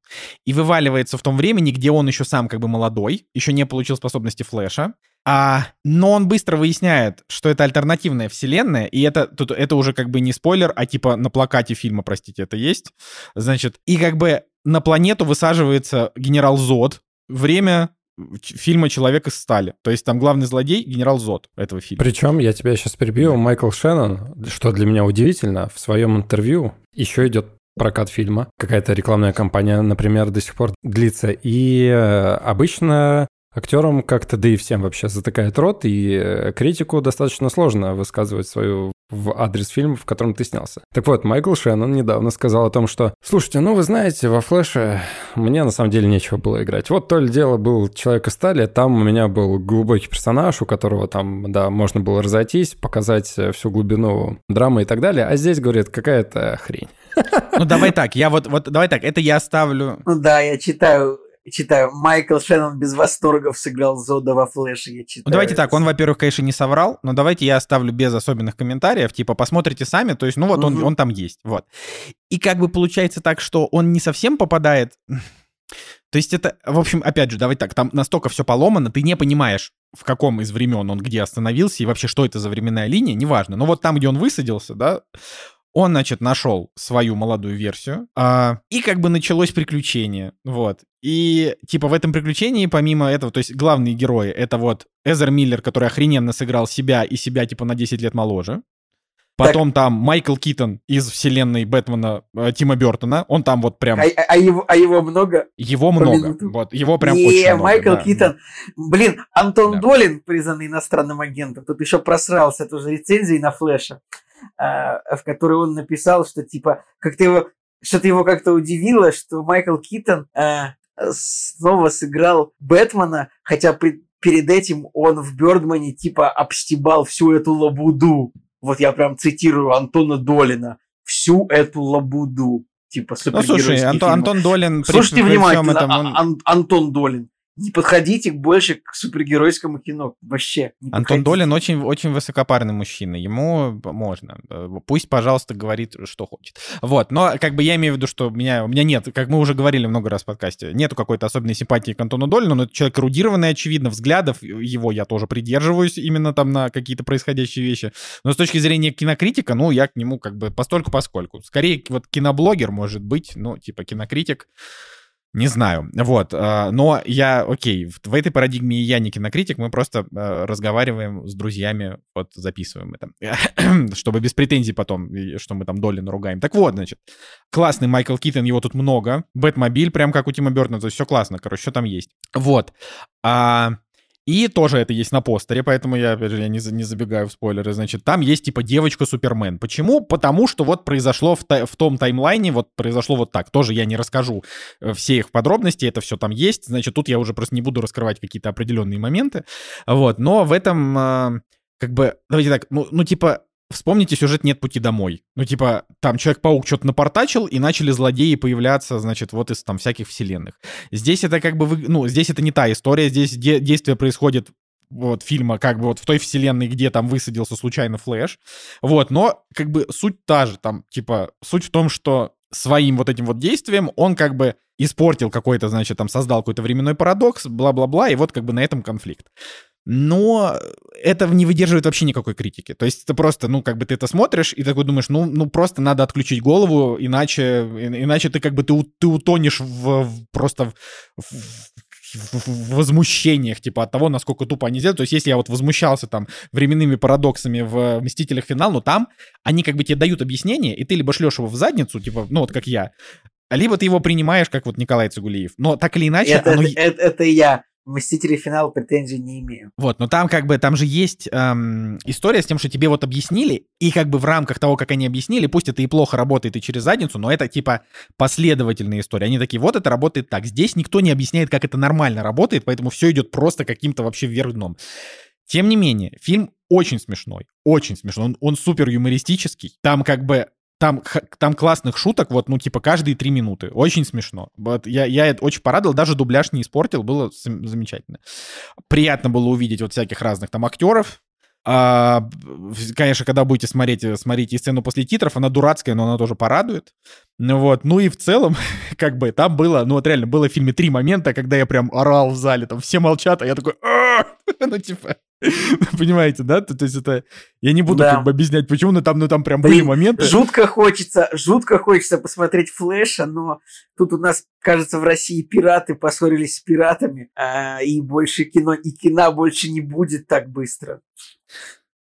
S1: и вываливается в том времени, где он еще сам как бы молодой, еще не получил способности Флэша, а, но он быстро выясняет, что это альтернативная вселенная, и это, тут, это уже как бы не спойлер, а типа на плакате фильма, простите, это есть. Значит, и как бы на планету высаживается генерал Зод, время фильма «Человек из стали». То есть там главный злодей — генерал Зод этого фильма.
S2: Причем, я тебя сейчас перебью, Майкл Шеннон, что для меня удивительно, в своем интервью еще идет прокат фильма. Какая-то рекламная кампания, например, до сих пор длится. И э, обычно Актерам как-то, да и всем вообще затыкает рот, и э, критику достаточно сложно высказывать свою в адрес фильма, в котором ты снялся. Так вот, Майкл Шеннон недавно сказал о том, что «Слушайте, ну вы знаете, во Флэше мне на самом деле нечего было играть. Вот то ли дело был Человек из стали, там у меня был глубокий персонаж, у которого там, да, можно было разойтись, показать э, всю глубину драмы и так далее, а здесь, говорит, какая-то хрень».
S1: Ну давай так, я вот, вот давай так, это я оставлю.
S3: Ну да, я читаю читаю, Майкл Шеннон без восторгов сыграл Зода во флеше, я читаю.
S1: Ну, давайте так, он, во-первых, конечно, не соврал, но давайте я оставлю без особенных комментариев, типа, посмотрите сами, то есть, ну вот угу. он, он там есть, вот. И как бы получается так, что он не совсем попадает... То есть это, в общем, опять же, давайте так, там настолько все поломано, ты не понимаешь, в каком из времен он где остановился и вообще что это за временная линия, неважно. Но вот там, где он высадился, да, он, значит, нашел свою молодую версию, а, и как бы началось приключение, вот. И, типа, в этом приключении, помимо этого, то есть главные герои, это вот Эзер Миллер, который охрененно сыграл себя и себя, типа, на 10 лет моложе. Потом так. там Майкл Китон из вселенной Бэтмена э, Тима Бертона. Он там вот прям...
S3: А, а, его, а его много?
S1: Его много. Вот, его прям Не, очень много.
S3: Майкл да, Китон. Да. Блин, Антон да. Долин, признанный иностранным агентом, тут еще просрался тоже рецензии на Флэша. А, в которой он написал, что типа как-то его что-то его как-то удивило, что Майкл Китон э, снова сыграл Бэтмена, хотя при, перед этим он в Бёрдмане типа обстебал всю эту лабуду. Вот я прям цитирую Антона Долина. Всю эту лабуду. Типа
S1: Ну слушай, Антон, Антон Долин...
S3: Слушайте при, внимательно, этом, он... Ан- Антон Долин не подходите больше к супергеройскому кино. Вообще.
S1: Антон Долин очень, очень высокопарный мужчина. Ему можно. Э, пусть, пожалуйста, говорит, что хочет. Вот. Но как бы я имею в виду, что у меня, у меня нет, как мы уже говорили много раз в подкасте, нету какой-то особенной симпатии к Антону Долину, но это человек эрудированный, очевидно, взглядов его я тоже придерживаюсь именно там на какие-то происходящие вещи. Но с точки зрения кинокритика, ну, я к нему как бы постольку поскольку. Скорее, вот киноблогер может быть, ну, типа кинокритик. Не знаю, вот, а, но я, окей, в этой парадигме я не кинокритик, мы просто а, разговариваем с друзьями, вот записываем это, чтобы без претензий потом, что мы там доли наругаем. Так вот, значит, классный Майкл Китон, его тут много, Бэтмобиль, прям как у Тима Бертона, то есть все классно, короче, что там есть. Вот, а и тоже это есть на постере, поэтому я, опять же, я не, не забегаю в спойлеры. Значит, там есть типа девочка-супермен. Почему? Потому что вот произошло в, в том таймлайне, вот произошло вот так. Тоже я не расскажу э, все их подробности, это все там есть. Значит, тут я уже просто не буду раскрывать какие-то определенные моменты. Вот, но в этом... Э, как бы, давайте так, ну, ну типа, Вспомните сюжет «Нет пути домой». Ну, типа, там Человек-паук что-то напортачил, и начали злодеи появляться, значит, вот из там всяких вселенных. Здесь это как бы, вы... ну, здесь это не та история, здесь де- действие происходит вот фильма, как бы вот в той вселенной, где там высадился случайно Флэш. Вот, но как бы суть та же, там, типа, суть в том, что своим вот этим вот действием он как бы испортил какой-то, значит, там создал какой-то временной парадокс, бла-бла-бла, и вот как бы на этом конфликт но это не выдерживает вообще никакой критики. То есть это просто, ну, как бы ты это смотришь и такой думаешь, ну, ну просто надо отключить голову, иначе, иначе ты как бы ты, ты утонешь в, в просто в, в, в возмущениях, типа, от того, насколько тупо они сделали. То есть, если я вот возмущался там временными парадоксами в «Мстителях. Финал», но там они как бы тебе дают объяснение, и ты либо шлешь его в задницу, типа, ну, вот как я, либо ты его принимаешь, как вот Николай Цигулиев. Но так или иначе...
S3: Это, оно... это, это я. Мстители финал претензий не имею.
S1: Вот, но там как бы, там же есть эм, история с тем, что тебе вот объяснили, и как бы в рамках того, как они объяснили, пусть это и плохо работает и через задницу, но это типа последовательная история. Они такие, вот это работает так. Здесь никто не объясняет, как это нормально работает, поэтому все идет просто каким-то вообще вверх дном. Тем не менее, фильм очень смешной, очень смешной. Он, он супер юмористический. Там как бы там, там классных шуток, вот, ну, типа, каждые три минуты. Очень смешно. Вот я, я очень порадовал, даже дубляж не испортил, было замечательно. Приятно было увидеть вот всяких разных там актеров, а, конечно, когда будете смотреть, э, смотрите сцену после титров, она дурацкая, но она тоже порадует. Ну вот, ну и в целом, как бы, там было, ну вот реально, было в фильме три момента, когда я прям орал в зале, там все молчат, а я такой, ну типа, понимаете, да? То, то есть это, я не буду да. как бы объяснять, почему, но там, ну там прям Блин, были моменты.
S3: Жутко хочется, жутко хочется посмотреть Флэша, но тут у нас, кажется, в России пираты поссорились с пиратами, а, и больше кино, и кино больше не будет так быстро.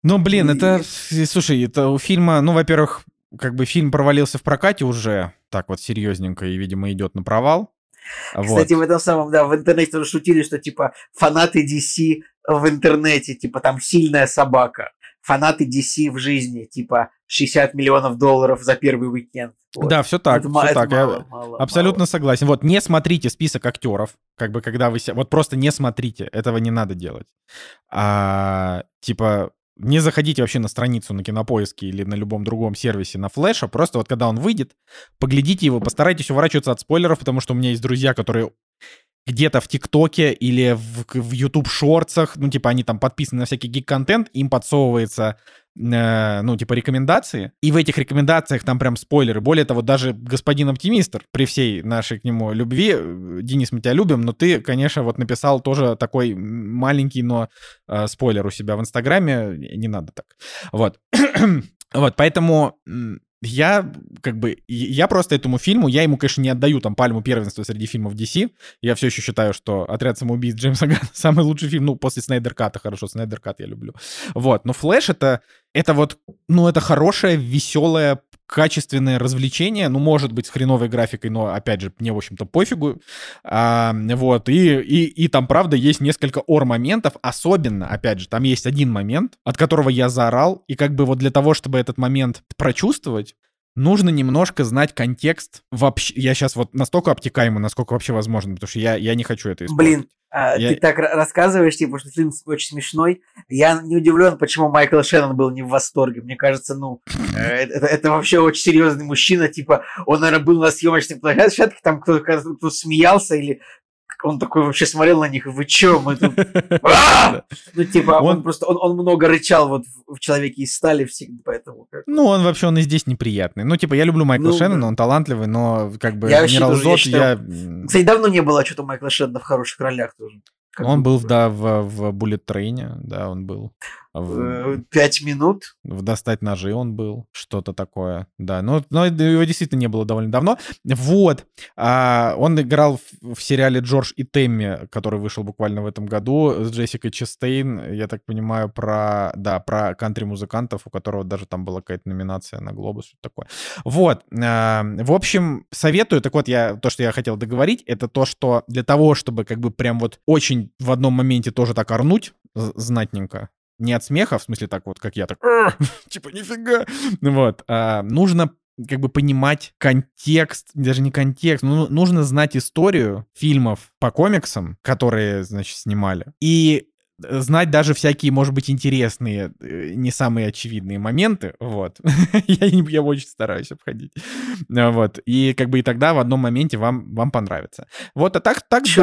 S1: Ну, блин, это, слушай, это у фильма, ну, во-первых, как бы фильм провалился в прокате уже так вот серьезненько и, видимо, идет на провал.
S3: Кстати, вот. в этом самом, да, в интернете тоже шутили, что типа фанаты DC в интернете, типа там сильная собака. Фанаты DC в жизни, типа 60 миллионов долларов за первый уикенд.
S1: Вот. Да, все так, это, все это так. Мало, я мало, абсолютно мало. согласен. Вот не смотрите список актеров, как бы когда вы вот просто не смотрите, этого не надо делать. А, типа не заходите вообще на страницу на Кинопоиске или на любом другом сервисе на флеша, просто вот когда он выйдет, поглядите его, постарайтесь уворачиваться от спойлеров, потому что у меня есть друзья, которые где-то в ТикТоке или в, в YouTube шорцах, ну, типа, они там подписаны на всякий гик-контент, им подсовывается, э, ну, типа, рекомендации, и в этих рекомендациях там прям спойлеры. Более того, даже господин оптимистр, при всей нашей к нему любви, э, Денис, мы тебя любим, но ты, конечно, вот написал тоже такой маленький, но э, спойлер у себя в Инстаграме, не надо так. Вот. вот, поэтому я как бы, я просто этому фильму, я ему, конечно, не отдаю там пальму первенства среди фильмов DC. Я все еще считаю, что «Отряд самоубийц» Джеймса Ганна самый лучший фильм, ну, после Снайдер Ката, хорошо, Снайдер Кат я люблю. Вот, но «Флэш» это, это вот, ну, это хорошее, веселое, качественное развлечение, ну, может быть, с хреновой графикой, но, опять же, мне, в общем-то, пофигу. А, вот, и, и, и там, правда, есть несколько ор-моментов, особенно, опять же, там есть один момент, от которого я заорал, и как бы вот для того, чтобы этот момент прочувствовать, нужно немножко знать контекст вообще. Я сейчас вот настолько обтекаемый, насколько вообще возможно, потому что я, я не хочу это
S3: использовать. Блин, а, я... ты так рассказываешь, типа, что фильм очень смешной. Я не удивлен, почему Майкл Шеннон был не в восторге. Мне кажется, ну, э, это, это вообще очень серьезный мужчина. Типа, он, наверное, был на съемочной площадке, там кто-то кто смеялся или он такой вообще смотрел на них, вы чё, мы тут... А! Ну, типа, он просто, он много рычал вот в «Человеке из стали» всегда, поэтому...
S1: Ну, он вообще, он и здесь неприятный. Ну, типа, я люблю Майкла ну, Шеннона, он талантливый, но как бы генерал Зод, я...
S3: Кстати, давно не было что-то Майкла Шеннона в хороших ролях тоже.
S1: Он был, да, в, в Bullet Train, да, он был.
S3: В... Пять минут.
S1: В «Достать ножи» он был, что-то такое, да. Но, но его действительно не было довольно давно. Вот. А, он играл в, в сериале «Джордж и Тэмми», который вышел буквально в этом году, с Джессикой Честейн, я так понимаю, про, да, про кантри-музыкантов, у которого даже там была какая-то номинация на «Глобус», что такое. Вот. А, в общем, советую. Так вот, я, то, что я хотел договорить, это то, что для того, чтобы как бы прям вот очень в одном моменте тоже так орнуть знатненько, не от смеха, в смысле так вот, как я, так, типа, нифига, вот, а, нужно как бы понимать контекст, даже не контекст, ну, нужно знать историю фильмов по комиксам, которые, значит, снимали, и знать даже всякие, может быть, интересные, э, не самые очевидные моменты, вот. я, я очень стараюсь обходить. А, вот. И как бы и тогда в одном моменте вам, вам понравится. Вот, а так, так
S3: что,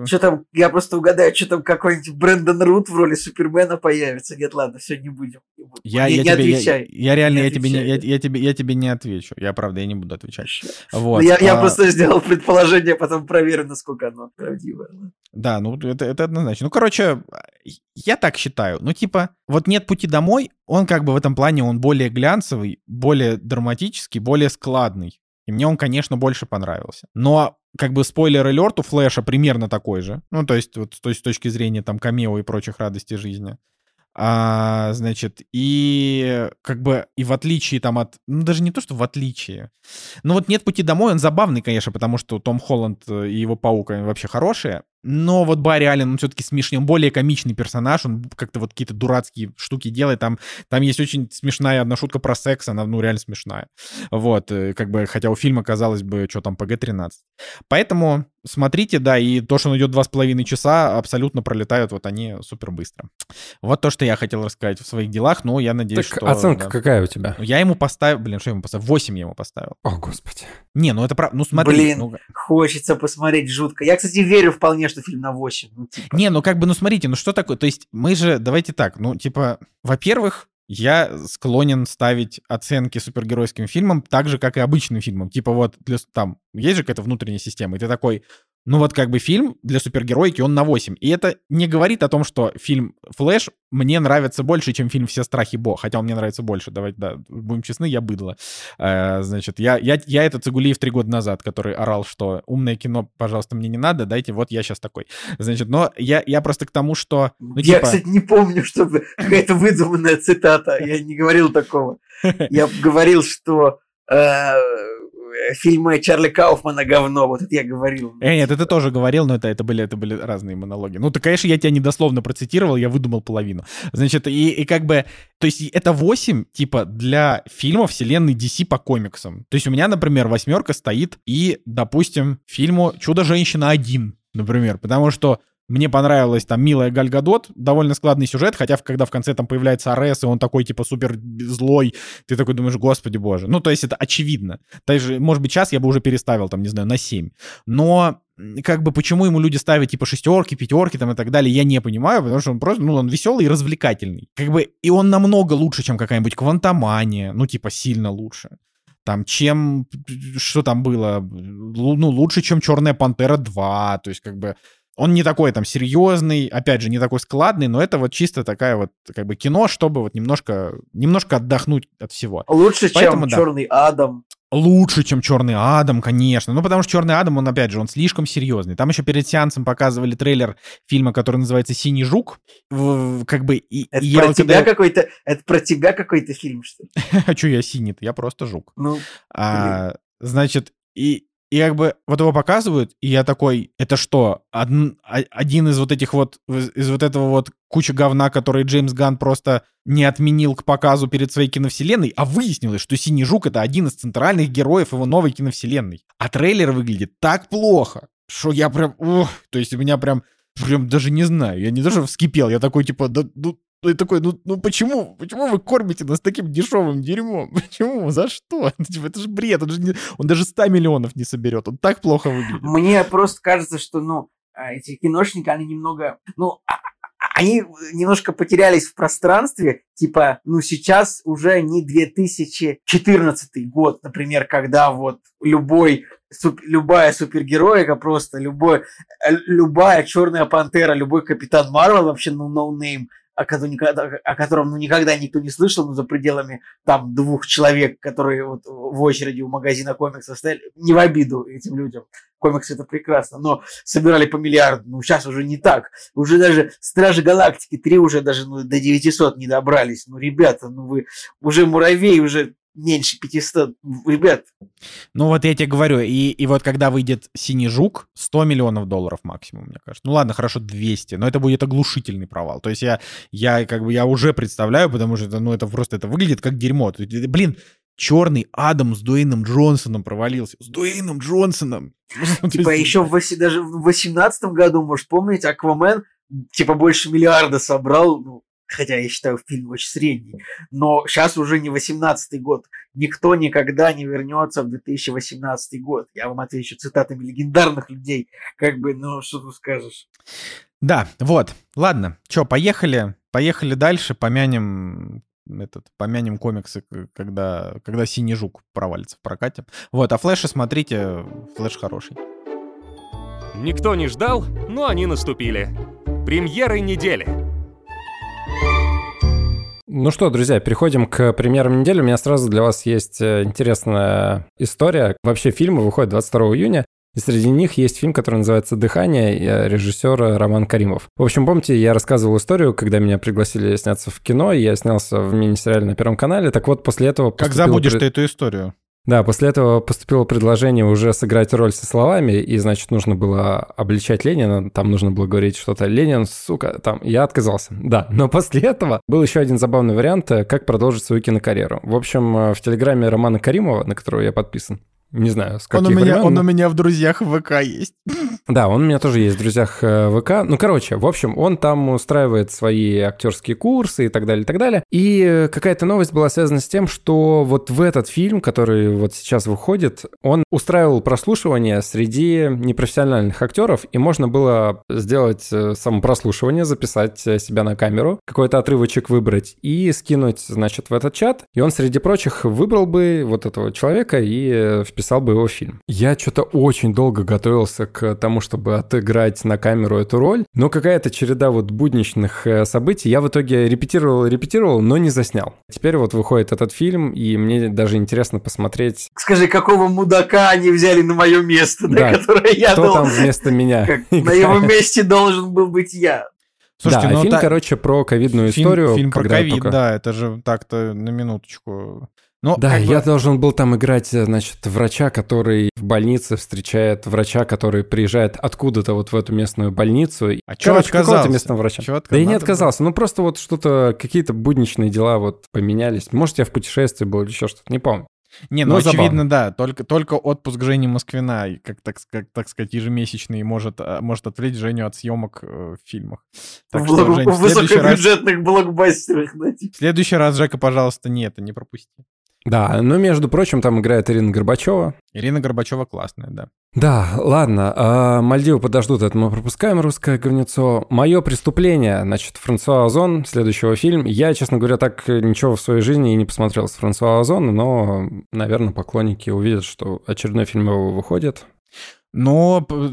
S3: да... Что там, я просто угадаю, что там какой-нибудь Брэндон Рут в роли Супермена появится. Нет, ладно, все, не будем.
S1: Я, не, я, не тебе, отвечай. Я, я реально, не я, тебе не, я, я, тебе, я тебе не отвечу. Я, правда, я не буду отвечать. Вот.
S3: Я, а... я просто сделал предположение, потом проверю, насколько оно правдивое.
S1: Да, ну это, это однозначно. Ну, короче, я так считаю. Ну, типа, вот «Нет пути домой», он как бы в этом плане, он более глянцевый, более драматический, более складный. И мне он, конечно, больше понравился. Но как бы спойлер-алерт у Флэша примерно такой же. Ну, то есть, вот то есть, с точки зрения там камео и прочих радостей жизни. А, значит, и как бы, и в отличие там от, ну даже не то, что в отличие, ну вот «Нет пути домой», он забавный, конечно, потому что Том Холланд и его Паук вообще хорошие, но вот Барри Аллен, он все-таки смешнее, он более комичный персонаж, он как-то вот какие-то дурацкие штуки делает, там, там есть очень смешная одна шутка про секс, она, ну, реально смешная. Вот, э, как бы, хотя у фильма, казалось бы, что там, ПГ-13. Поэтому смотрите, да, и то, что он идет два с половиной часа, абсолютно пролетают вот они супер быстро. Вот то, что я хотел рассказать в своих делах, но я надеюсь, так что...
S2: оценка да. какая у тебя?
S1: Я ему поставил, блин, что я ему поставил? 8 я ему поставил.
S2: О, господи.
S1: Не, ну это правда, ну смотри.
S3: Блин,
S1: ну...
S3: хочется посмотреть жутко. Я, кстати, верю вполне, что фильм на 8. Ну,
S1: типа. Не, ну как бы, ну смотрите, ну что такое? То есть мы же, давайте так, ну типа, во-первых, я склонен ставить оценки супергеройским фильмам так же, как и обычным фильмам. Типа вот, для, там, есть же какая-то внутренняя система, и ты такой, ну вот как бы фильм для супергероики, он на 8. И это не говорит о том, что фильм «Флэш» мне нравится больше, чем фильм «Все страхи Бо». Хотя он мне нравится больше, давайте, да, будем честны, я быдло. Э, значит, я, я, я это Цигулиев три года назад, который орал, что умное кино, пожалуйста, мне не надо, дайте, вот я сейчас такой. Значит, но я, я просто к тому, что...
S3: Ну, я, типа... кстати, не помню, чтобы какая-то выдуманная цитата, я не говорил такого. Я говорил, что... Э, фильмы Чарли Кауфмана говно, вот это я говорил.
S1: Э, нет, это тоже говорил, но это, это, были, это были разные монологи. Ну, то, конечно, я тебя недословно процитировал, я выдумал половину. Значит, и, и как бы, то есть это 8, типа, для фильмов вселенной DC по комиксам. То есть у меня, например, восьмерка стоит и, допустим, фильму «Чудо-женщина 1», например, потому что мне понравилась там милая Галь Гадот, довольно складный сюжет, хотя когда в конце там появляется Арес, и он такой типа супер злой, ты такой думаешь, господи боже. Ну, то есть это очевидно. Даже, может быть, сейчас я бы уже переставил там, не знаю, на 7. Но как бы почему ему люди ставят типа шестерки, пятерки там и так далее, я не понимаю, потому что он просто, ну, он веселый и развлекательный. Как бы, и он намного лучше, чем какая-нибудь Квантомания, ну, типа, сильно лучше. Там, чем, что там было, ну, лучше, чем Черная Пантера 2, то есть, как бы, он не такой там серьезный, опять же, не такой складный, но это вот чисто такая вот как бы кино, чтобы вот немножко, немножко отдохнуть от всего.
S3: Лучше, Поэтому, чем да. Черный Адам.
S1: Лучше, чем Черный Адам, конечно. Ну, потому что Черный Адам, он, опять же, он слишком серьезный. Там еще перед сеансом показывали трейлер фильма, который называется Синий жук. Как бы. И,
S3: это и про я тебя когда... какой-то. Это про тебя какой-то фильм, что ли?
S1: А что я синий-то? Я просто жук. Ну. А, значит, и и как бы вот его показывают, и я такой, это что, один, один из вот этих вот, из вот этого вот куча говна, который Джеймс Ганн просто не отменил к показу перед своей киновселенной, а выяснилось, что Синий Жук — это один из центральных героев его новой киновселенной. А трейлер выглядит так плохо, что я прям, ух, то есть у меня прям, прям даже не знаю, я не даже вскипел, я такой типа, да, ну и такой, ну, ну почему? Почему вы кормите нас таким дешевым дерьмом? Почему? За что? Ну, это же бред. Он, же не, он даже 100 миллионов не соберет. Он так плохо выглядит.
S3: Мне просто кажется, что, ну, а, эти киношники, они немного, ну, а, а, они немножко потерялись в пространстве, типа, ну, сейчас уже не 2014 год, например, когда вот любой суп, любая супергероика просто, любой, э, любая черная пантера, любой капитан Марвел, вообще ну no о котором, никогда, о котором ну, никогда никто не слышал, ну, за пределами там двух человек, которые вот в очереди у магазина комиксов стояли, не в обиду этим людям. Комиксы это прекрасно, но собирали по миллиарду. Ну, сейчас уже не так. Уже даже Стражи Галактики 3 уже даже ну, до 900 не добрались. Ну, ребята, ну вы уже муравей, уже меньше 500. Ребят.
S1: Ну вот я тебе говорю, и, и вот когда выйдет «Синий жук», 100 миллионов долларов максимум, мне кажется. Ну ладно, хорошо, 200, но это будет оглушительный провал. То есть я, я как бы, я уже представляю, потому что это, ну это просто, это выглядит как дерьмо. Блин, Черный Адам с Дуэйном Джонсоном провалился. С Дуэйном Джонсоном.
S3: Типа еще в, даже в 18 году, может, помните, Аквамен типа больше миллиарда собрал, ну, хотя я считаю фильм очень средний, но сейчас уже не 18 год. Никто никогда не вернется в 2018 год. Я вам отвечу цитатами легендарных людей. Как бы, ну, что тут скажешь?
S1: Да, вот. Ладно, что, поехали. Поехали дальше, помянем этот, помянем комиксы, когда, когда Синий Жук провалится в прокате. Вот, а флеши смотрите, флеш хороший.
S4: Никто не ждал, но они наступили. Премьеры недели.
S2: Ну что, друзья, переходим к премьерам недели. У меня сразу для вас есть э, интересная история. Вообще фильмы выходят 22 июня. И среди них есть фильм, который называется «Дыхание» э, режиссера Роман Каримов. В общем, помните, я рассказывал историю, когда меня пригласили сняться в кино, и я снялся в мини-сериале на Первом канале. Так вот, после этого...
S1: Как забудешь пред... ты эту историю?
S2: Да, после этого поступило предложение уже сыграть роль со словами, и, значит, нужно было обличать Ленина, там нужно было говорить что-то «Ленин, сука», там, я отказался, да. Но после этого был еще один забавный вариант, э, как продолжить свою кинокарьеру. В общем, э, в телеграме Романа Каримова, на которого я подписан, не знаю, с каких
S1: он у меня,
S2: времен.
S1: Он у меня в друзьях в ВК есть.
S2: Да, он у меня тоже есть в друзьях э, ВК. Ну, короче, в общем, он там устраивает свои актерские курсы и так далее, и так далее. И какая-то новость была связана с тем, что вот в этот фильм, который вот сейчас выходит, он устраивал прослушивание среди непрофессиональных актеров, и можно было сделать э, самопрослушивание, записать себя на камеру, какой-то отрывочек выбрать и скинуть, значит, в этот чат. И он среди прочих выбрал бы вот этого человека и вписал записал бы его фильм. Я что-то очень долго готовился к тому, чтобы отыграть на камеру эту роль, но какая-то череда вот будничных э, событий. Я в итоге репетировал, репетировал, но не заснял. Теперь вот выходит этот фильм, и мне даже интересно посмотреть...
S3: Скажи, какого мудака они взяли на мое место,
S2: да, да которое я Кто там вместо меня?
S3: На его месте должен был быть я.
S2: Слушайте, да, ну, фильм, та... короче, про ковидную
S1: фильм,
S2: историю.
S1: Фильм про ковид, только... да, это же так-то на минуточку. Ну,
S2: Да,
S1: как бы-
S2: я должен был там играть, э, значит, врача, который в больнице встречает врача, который приезжает откуда-то вот в эту местную больницу. И-
S1: А
S2: какого-то
S1: отказался?
S2: местного врача.
S1: Чё отка-
S2: Да я не отказался, ну просто вот что-то, какие-то будничные дела вот поменялись. Может, я в путешествии был или еще что-то, не помню.
S1: Не, ну
S2: Но
S1: очевидно,
S2: забавно.
S1: да. Только, только отпуск Жени Москвина, и как так, как, так сказать, ежемесячный, может, а, может отвлечь Женю от съемок э, в фильмах. Так
S3: в,
S1: что, Жень,
S3: в
S1: в следующий раз,
S3: высокобюджетных блокбастерах, да, типа.
S1: в следующий раз, Жека, пожалуйста, не это, не пропусти.
S2: Да, ну, между прочим, там играет Ирина Горбачева.
S1: Ирина Горбачева классная, да.
S2: Да, ладно, а, Мальдивы подождут, это мы пропускаем русское говнецо. Мое преступление, значит, Франсуа Озон, следующего фильм. Я, честно говоря, так ничего в своей жизни и не посмотрел с Франсуа Озона, но, наверное, поклонники увидят, что очередной фильм его выходит.
S1: Но п-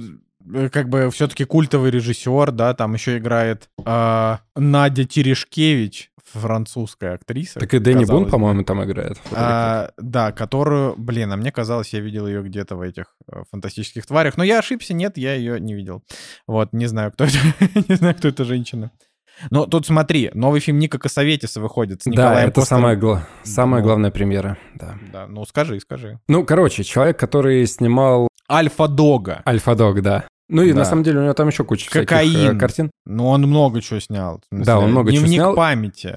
S1: э, как бы все-таки культовый режиссер, да, там еще играет а, Надя Терешкевич, французская актриса.
S2: Так и Дэнни Бун, по-моему, там играет.
S1: А, да, которую, блин, а мне казалось, я видел ее где-то в этих э, фантастических тварях. Но я ошибся, нет, я ее не видел. Вот, не знаю, кто это, не знаю, кто эта женщина. Но тут смотри, новый фильм Ника Косоветиса выходит с
S2: Да, это
S1: Костером.
S2: самая, гла- самая
S1: Ну.
S2: главная премьера, да.
S1: Да, ну скажи, скажи.
S2: Ну, короче, человек, который снимал
S1: Альфа-Дога.
S2: Альфа-Дог, да. Ну и
S1: Да.
S2: на самом деле у него там еще куча всяких
S1: Кокаин.
S2: э, картин.
S1: Ну, он много чего снял. смысле,
S2: Да, он много чего
S1: Дневник
S2: снял.
S1: памяти.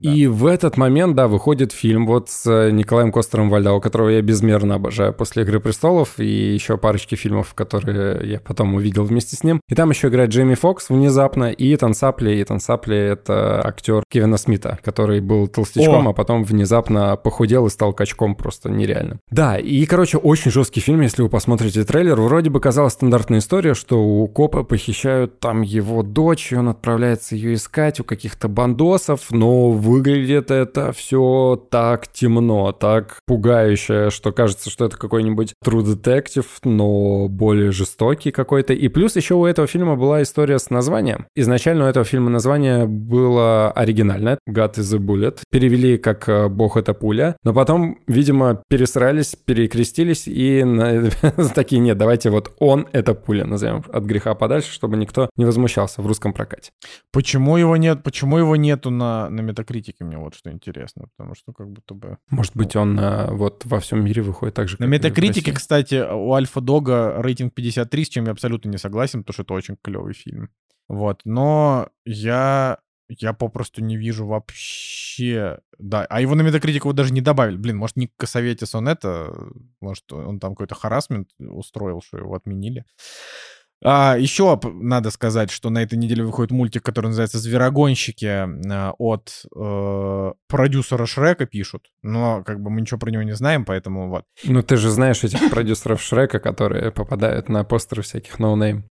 S1: Да.
S2: И в этот момент, да, выходит фильм вот с э, Николаем Костером Вальдау, которого я безмерно обожаю после «Игры престолов», и еще парочки фильмов, которые я потом увидел вместе с ним. И там еще играет Джейми Фокс внезапно, и Итан Сапли. Итан Сапли — это актер Кевина Смита, который был толстячком,
S1: О!
S2: а потом внезапно похудел и стал качком просто нереально. Да, и, короче, очень жесткий фильм, если вы посмотрите трейлер. Вроде бы казалась стандартная история, что у копа похищают там его дочь, и он отправляется ее искать у каких-то бандосов, но выглядит это все так темно, так пугающе, что кажется, что это какой-нибудь True Detective, но более жестокий какой-то. И плюс еще у этого фильма была история с названием. Изначально у этого фильма название было оригинальное, God is a Bullet. Перевели как э, «Бог это пуля», но потом, видимо, пересрались, перекрестились и такие, нет, давайте вот он это пуля назовем от греха подальше, чтобы никто не возмущался в русском прокате.
S1: Почему его нет? Почему его нету на, на метакритике? Мне вот что интересно. Потому что как будто бы...
S2: Может быть, он э, вот во всем мире выходит так же,
S1: На метакритике, кстати, у Альфа Дога рейтинг 53, с чем я абсолютно не согласен, потому что это очень клевый фильм. Вот. Но я... Я попросту не вижу вообще... Да, а его на метакритику вот даже не добавили. Блин, может, Ник Косоветис он это... Может, он там какой-то харасмент устроил, что его отменили. А, еще надо сказать, что на этой неделе выходит мультик, который называется «Зверогонщики» а, от э, продюсера Шрека пишут. Но как бы мы ничего про него не знаем, поэтому вот.
S2: Ну, ты же знаешь этих продюсеров Шрека, которые попадают на постеры всяких no name.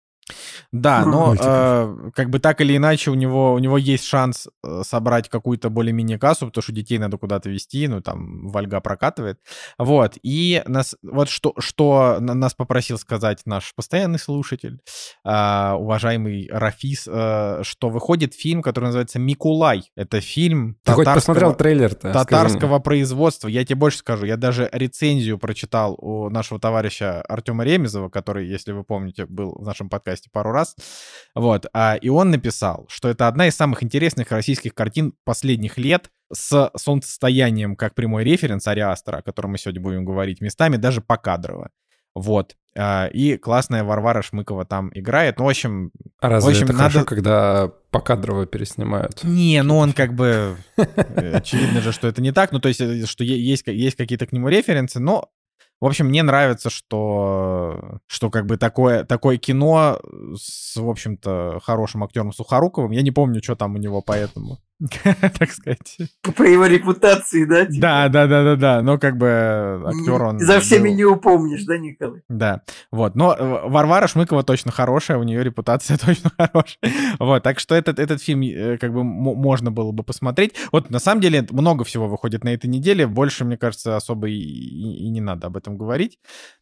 S1: Да, но э, как бы так или иначе у него, у него есть шанс э, собрать какую-то более-менее кассу, потому что детей надо куда-то везти, ну там Вольга прокатывает. Вот, и нас, вот что, что на- нас попросил сказать наш постоянный слушатель, э, уважаемый Рафис, э, что выходит фильм, который называется «Микулай». Это фильм
S2: Ты хоть
S1: татарского-
S2: посмотрел трейлер-то? скажи мне?
S1: татарского производства. Я тебе больше скажу, я даже рецензию прочитал у нашего товарища Артема Ремезова, который, если вы помните, был в нашем подкасте пару раз. Вот. а, И он написал, что это одна из самых интересных российских картин последних лет с солнцестоянием как прямой референс Ариастера, о котором мы сегодня будем говорить, местами даже покадрово. Вот. А, И классная Варвара Шмыкова там играет. Ну, в общем,
S2: А разве
S1: В общем,
S2: это
S1: надо-
S2: хорошо, когда покадрово переснимают?
S1: Не, ну он как бы... э, Очевидно же, что это не так. Ну, то есть, э, что есть, есть какие-то к нему референсы, но... В общем, мне нравится, что, что как бы такое, такое кино с, в общем-то, хорошим актером Сухоруковым. Я не помню, что там у него поэтому, так сказать.
S3: По его репутации, да? типа?
S1: Да, да, да, да, да. Но как бы актер он...
S3: За всеми
S1: был-
S3: не упомнишь, да, Николай?
S1: Да, вот. Но э, Варвара Шмыкова точно хорошая, у нее репутация точно хорошая. Вот, так что этот, этот фильм э, как бы можно было бы посмотреть. Вот, на самом деле, много всего выходит на этой неделе. Больше, мне кажется, особо и, и- и не надо об этом говорить.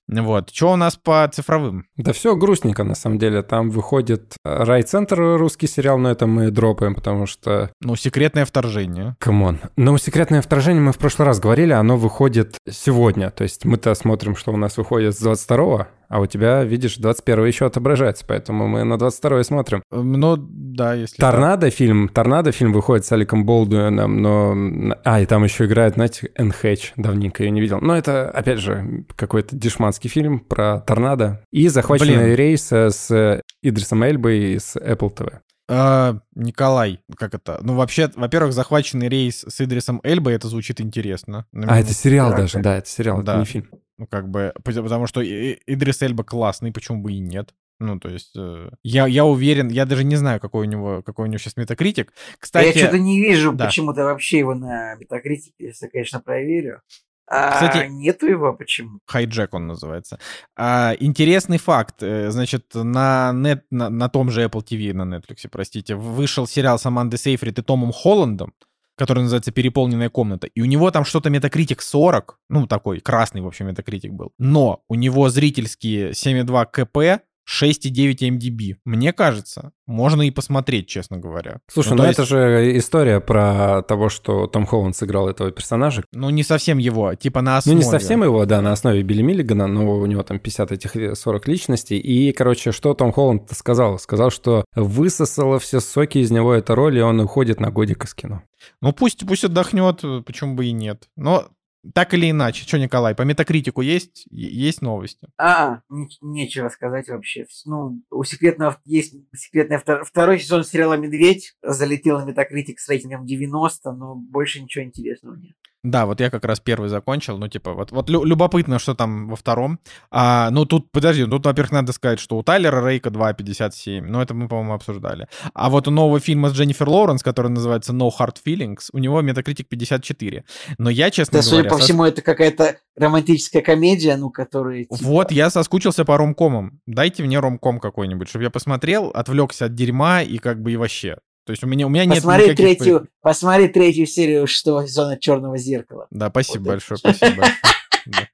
S1: Вот. Что у нас по цифровым?
S2: Да все грустненько, на самом деле. Там выходит э, Райцентр, русский сериал, но это мы дропаем, потому что...
S1: Ну, секретное вторжение.
S2: Come on. Но «Секретное вторжение» мы в прошлый раз говорили, оно выходит сегодня. То есть мы-то смотрим, что у нас выходит с 22 А у тебя, видишь, 21 еще отображается, поэтому мы на 22 смотрим.
S1: Эм, Ну, да, если...
S2: Торнадо фильм, Торнадо фильм выходит с Аликом Болдуином, но... А, и там еще играет, знаете, Хэтч, давненько ее не видел. Но это, опять же, какой-то дешманский фильм про торнадо. И захваченный
S1: Блин.
S2: рейс э, с Идрисом Эльбой из Apple TV.
S1: А, Николай, как это? Ну, вообще, во-первых, захваченный рейс с Идрисом Эльбой, это звучит интересно.
S2: А, это сериал
S3: так,
S2: даже,
S3: так.
S2: да, это сериал, это
S1: Да.
S2: не фильм.
S1: Ну, как бы, пот- потому что Идрис Эльба классный, почему бы и нет? Ну, то есть, э, я, я уверен, я даже не знаю, какой у него, какой у него сейчас метакритик. Кстати,
S3: Я что-то не вижу
S1: да.
S3: почему-то вообще его на метакритике, если, конечно, проверю. А
S1: Кстати-
S3: нету его почему?
S1: хайджек он называется. А, интересный факт. э, Значит, на, нет, на, на том же Apple TV, на Netflix, простите, вышел сериал с Амандой Сейфрид и Томом Холландом, который называется «Переполненная комната». И у него там что-то метакритик 40, ну, такой красный, в общем, метакритик был. Но у него зрительские 7,2 КП, 6,9 MDB. Мне кажется, можно и посмотреть, честно говоря.
S2: Слушай,
S1: Ну,
S2: ну,
S1: то
S2: это
S1: есть-
S2: же история про того, что Том Холланд сыграл этого персонажа.
S1: Ну, не совсем его, типа на
S2: Ну,
S1: основе.
S2: не совсем его, да, на основе Билли Миллигана, но у него там 50 этих ли- 40 личностей. И, короче, что Том Холланд сказал? Сказал, что высосала все соки из него эта роль, и он уходит на годик из кино.
S1: Ну пусть, пусть отдохнет, э, почему бы и нет. Но так или иначе, что, Николай, по метакритику есть, есть новости?
S3: А, ни- нечего сказать вообще. Ну, у секретного есть секретный втор- второй сезон сериала «Медведь» залетел на Метакритик с рейтингом 90, но больше ничего интересного нет.
S1: Да, вот я как раз первый закончил, ну, типа, вот, вот лю- любопытно, что там во втором. А, ну, тут, подожди, тут, во-первых, надо сказать, что у Тайлера Рейка 2,57, но это мы, по-моему, обсуждали. А вот у нового фильма с Дженнифер Лоуренс, который называется No Hard Feelings, у него метакритик 54. Но я, честно
S3: Да, судя
S1: говоря...
S3: по
S1: сос-
S3: всему, это какая-то романтическая комедия, ну, которая... типа,
S1: Вот, я соскучился по ромкомам. Дайте мне ромком какой-нибудь, чтобы я посмотрел, отвлекся от дерьма и как бы и вообще. То есть у меня, у меня нет
S3: Посмотри
S1: никаких...
S3: третью, посмотри третью серию шестого сезона Черного зеркала.
S1: Да, спасибо
S3: Вот это.
S1: большое, спасибо большое. Да.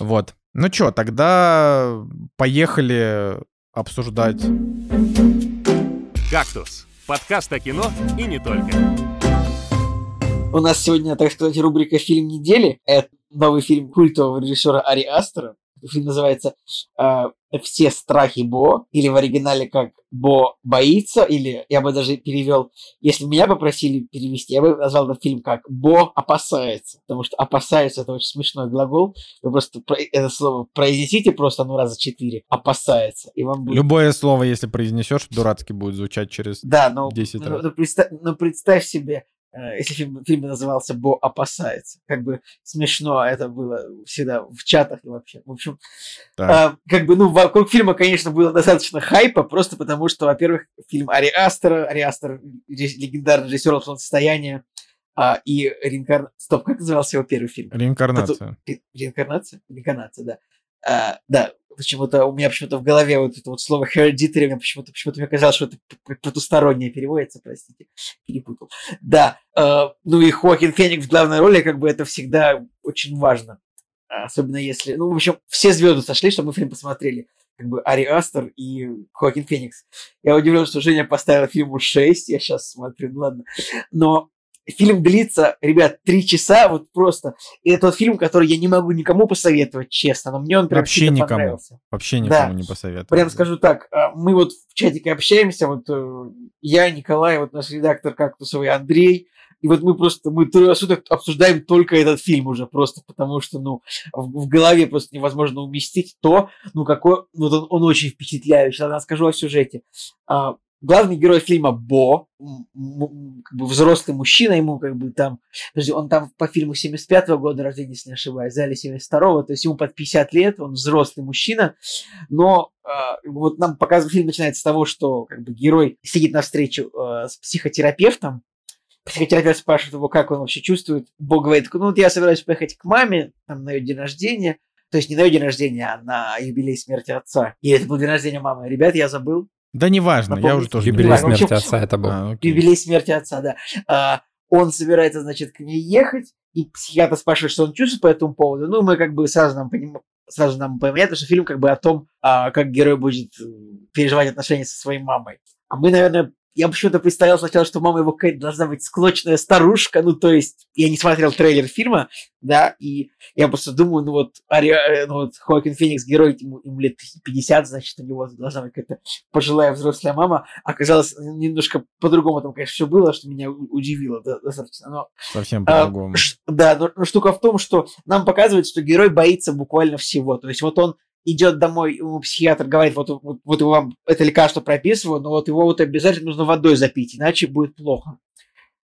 S1: Вот. Ну что, тогда поехали обсуждать.
S4: «Кактус» — подкаст о кино и не только.
S3: У нас сегодня, так сказать, рубрика «Фильм недели». Это новый фильм культового режиссера Ари Астера. Фильм называется э, «Все страхи Бо», или в оригинале как «Бо боится», или я бы даже перевел, если меня попросили перевести, я бы назвал этот фильм как «Бо опасается», потому что «опасается» — это очень смешной глагол. Вы просто про- это слово произнесите просто ну раза четыре. «Опасается». И вам будет
S1: Любое слово, если произнесешь, дурацки будет звучать через...
S3: да, но,
S1: 10
S3: ну,
S1: раз.
S3: ну, представь, ну, представь себе, если фильм, фильм назывался «Бо опасается». Как бы смешно это было всегда в чатах и вообще. В общем,
S1: Так.
S3: а, как бы, ну, вокруг фильма, конечно, было достаточно хайпа, просто потому что, во-первых, фильм Ари Астера, Ари Астер, легендарный режиссер «Солнцестояния», а, и реинкар... Стоп, как назывался его первый фильм?
S1: Реинкарнация.
S3: Ре- Реинкарнация? Реинкарнация, да. А, да, почему-то у меня почему-то в голове вот это вот слово hereditary, меня почему-то почему-то мне казалось, что это потустороннее переводится, простите, перепутал. Да, э, ну и Хоакин Феникс в главной роли, как бы это всегда очень важно. Особенно если, ну, в общем, все звезды сошли, чтобы мы фильм посмотрели. Как бы Ари Астер и Хоакин Феникс. Я удивлен, что Женя поставила фильму 6, я сейчас смотрю, ну ладно. Но фильм длится, ребят, три часа, вот просто. И это тот фильм, который я не могу никому посоветовать, честно, но мне он прям
S1: Вообще никому.
S3: понравился.
S1: Вообще
S3: Да.
S1: никому не посоветую.
S3: Прям скажу так, а, мы вот в чатике общаемся, вот э, я, Николай, вот наш редактор кактусовый Андрей, и вот мы просто, мы трое суток обсуждаем только этот фильм уже, просто потому что, ну, в, в голове просто невозможно уместить то, ну, какой, вот он, он очень впечатляющий. Ладно, скажу о сюжете. А, главный герой фильма Бо, как бы взрослый мужчина, ему как бы там, подожди, он там по фильму 75-го года рождения, если не ошибаюсь, или 72-го, то есть ему под 50 лет, он взрослый мужчина, но а, вот нам показывает фильм начинается с того, что как бы герой сидит на встречу э, с психотерапевтом, психотерапевт спрашивает его, как он вообще чувствует, Бог говорит, ну вот я собираюсь поехать к маме, там, на ее день рождения, то есть не на ее день рождения, а на юбилей смерти отца. И это был день рождения мамы. Ребят, я забыл.
S1: Да неважно, я
S3: Напомните.
S1: уже тоже... не
S2: Юбилей смерти
S3: общем,
S2: отца это был.
S1: А, окей.
S3: Юбилей смерти отца, да. А, он собирается, значит, к ней ехать, и психиатр спрашивает, что он чувствует по этому поводу. Ну, мы как бы сразу нам поним- сразу нам понятно, что фильм как бы о том, а, как герой будет переживать отношения со своей мамой. А мы, наверное, я почему-то представлял сначала, что мама его какая-то должна быть склочная старушка, ну, то есть, я не смотрел трейлер фильма, да, и я просто думаю, ну, вот, Ари... Э, ну, вот Хоакин Феникс, герой, ему, ему лет 50, значит, у него должна быть какая-то пожилая взрослая мама, оказалось, немножко по-другому там, конечно, все было, что меня удивило да, достаточно, но...
S1: Совсем по-другому.
S3: А, да, но, но штука в том, что нам показывает, что герой боится буквально всего, то есть, вот он идет домой, ему психиатр говорит, вот, вот, вот вам это лекарство прописываю, но вот его вот обязательно нужно водой запить, иначе будет плохо.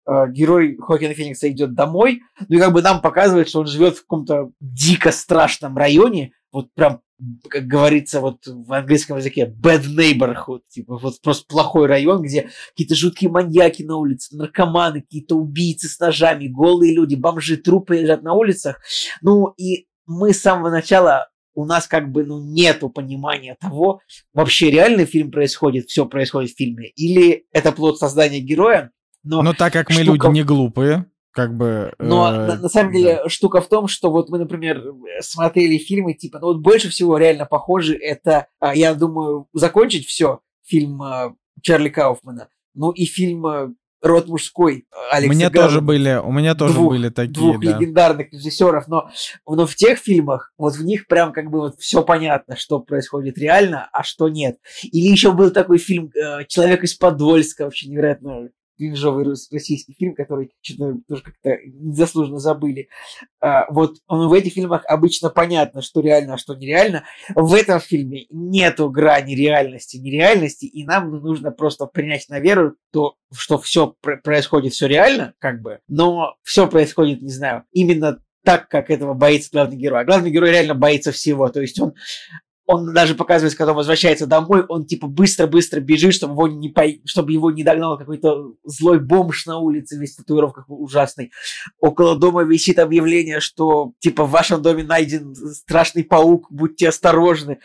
S3: Э, герой Хокина Феникса идет домой, ну и как бы нам показывает, что он живет в каком-то дико страшном районе, вот прям, как говорится вот в английском языке, bad neighborhood, типа вот просто плохой район, где какие-то жуткие маньяки на улице, наркоманы, какие-то убийцы с ножами, голые люди, бомжи, трупы лежат на улицах. Ну и мы с самого начала у нас как бы ну, нету понимания того, вообще реальный фильм происходит, все происходит в фильме, или это плод создания героя.
S1: Но, но так как мы штука... люди не глупые, как бы...
S3: Но э, на, на самом деле да. штука в том, что вот мы, например, смотрели фильмы, типа, ну вот больше всего реально похожи это, а, я думаю, закончить все, фильм а, Чарли Кауфмана, ну и фильм а, род мужской.
S1: Алекс у меня Гар... тоже были, у меня тоже двух, были такие,
S3: двух да. легендарных режиссеров, но, но в тех фильмах вот в них прям как бы вот все понятно, что происходит реально, а что нет. Или еще был такой фильм э, "Человек из Подольска", вообще невероятно кринжовый российский фильм, который что-то тоже как-то незаслуженно забыли. А, вот в этих фильмах обычно понятно, что реально, а что нереально. В этом фильме нету грани реальности, нереальности, и нам нужно просто принять на веру то, что все происходит, все реально, как бы, но все происходит, не знаю, именно так, как этого боится главный герой. А главный герой реально боится всего. То есть он он даже показывает, когда он возвращается домой, он типа быстро-быстро бежит, чтобы его не, по... чтобы его не догнал какой-то злой бомж на улице, весь в татуировках ужасный. Около дома висит объявление, что типа в вашем доме найден страшный паук, будьте осторожны.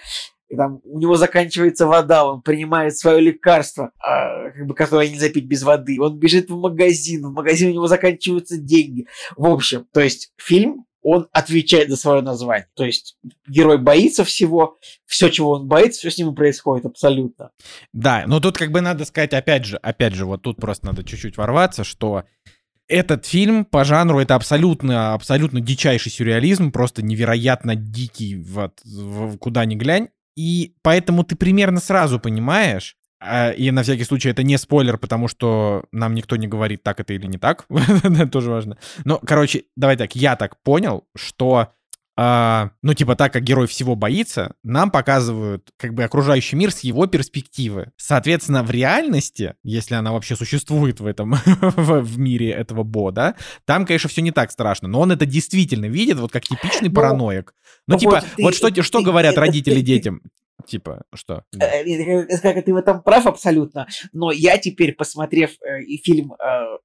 S3: И там у него заканчивается вода, он принимает свое лекарство, а, как бы, которое нельзя пить без воды. Он бежит в магазин, в магазине у него заканчиваются деньги. В общем, то есть фильм он отвечает за свое название. То есть герой боится всего, все, чего он боится, все с ним происходит абсолютно.
S1: Да, но тут как бы надо сказать, опять же, опять же, вот тут просто надо чуть-чуть ворваться, что этот фильм по жанру это абсолютно, абсолютно дичайший сюрреализм, просто невероятно дикий, вот, куда ни глянь. И поэтому ты примерно сразу понимаешь, и на всякий случай это не спойлер, потому что нам никто не говорит, так это или не так. это тоже важно. Но, короче, давай так, я так понял, что а, ну, типа, так как герой всего боится, нам показывают как бы окружающий мир с его перспективы. Соответственно, в реальности, если она вообще существует в этом, в, мире этого бода, там, конечно, все не так страшно, но он это действительно видит, вот как типичный ну, параноик. Ну, типа, вот, ты, вот что, ты, что говорят ты, родители детям? Типа, что?
S3: Э, как ты в этом прав абсолютно, но я теперь, посмотрев э, и фильм э,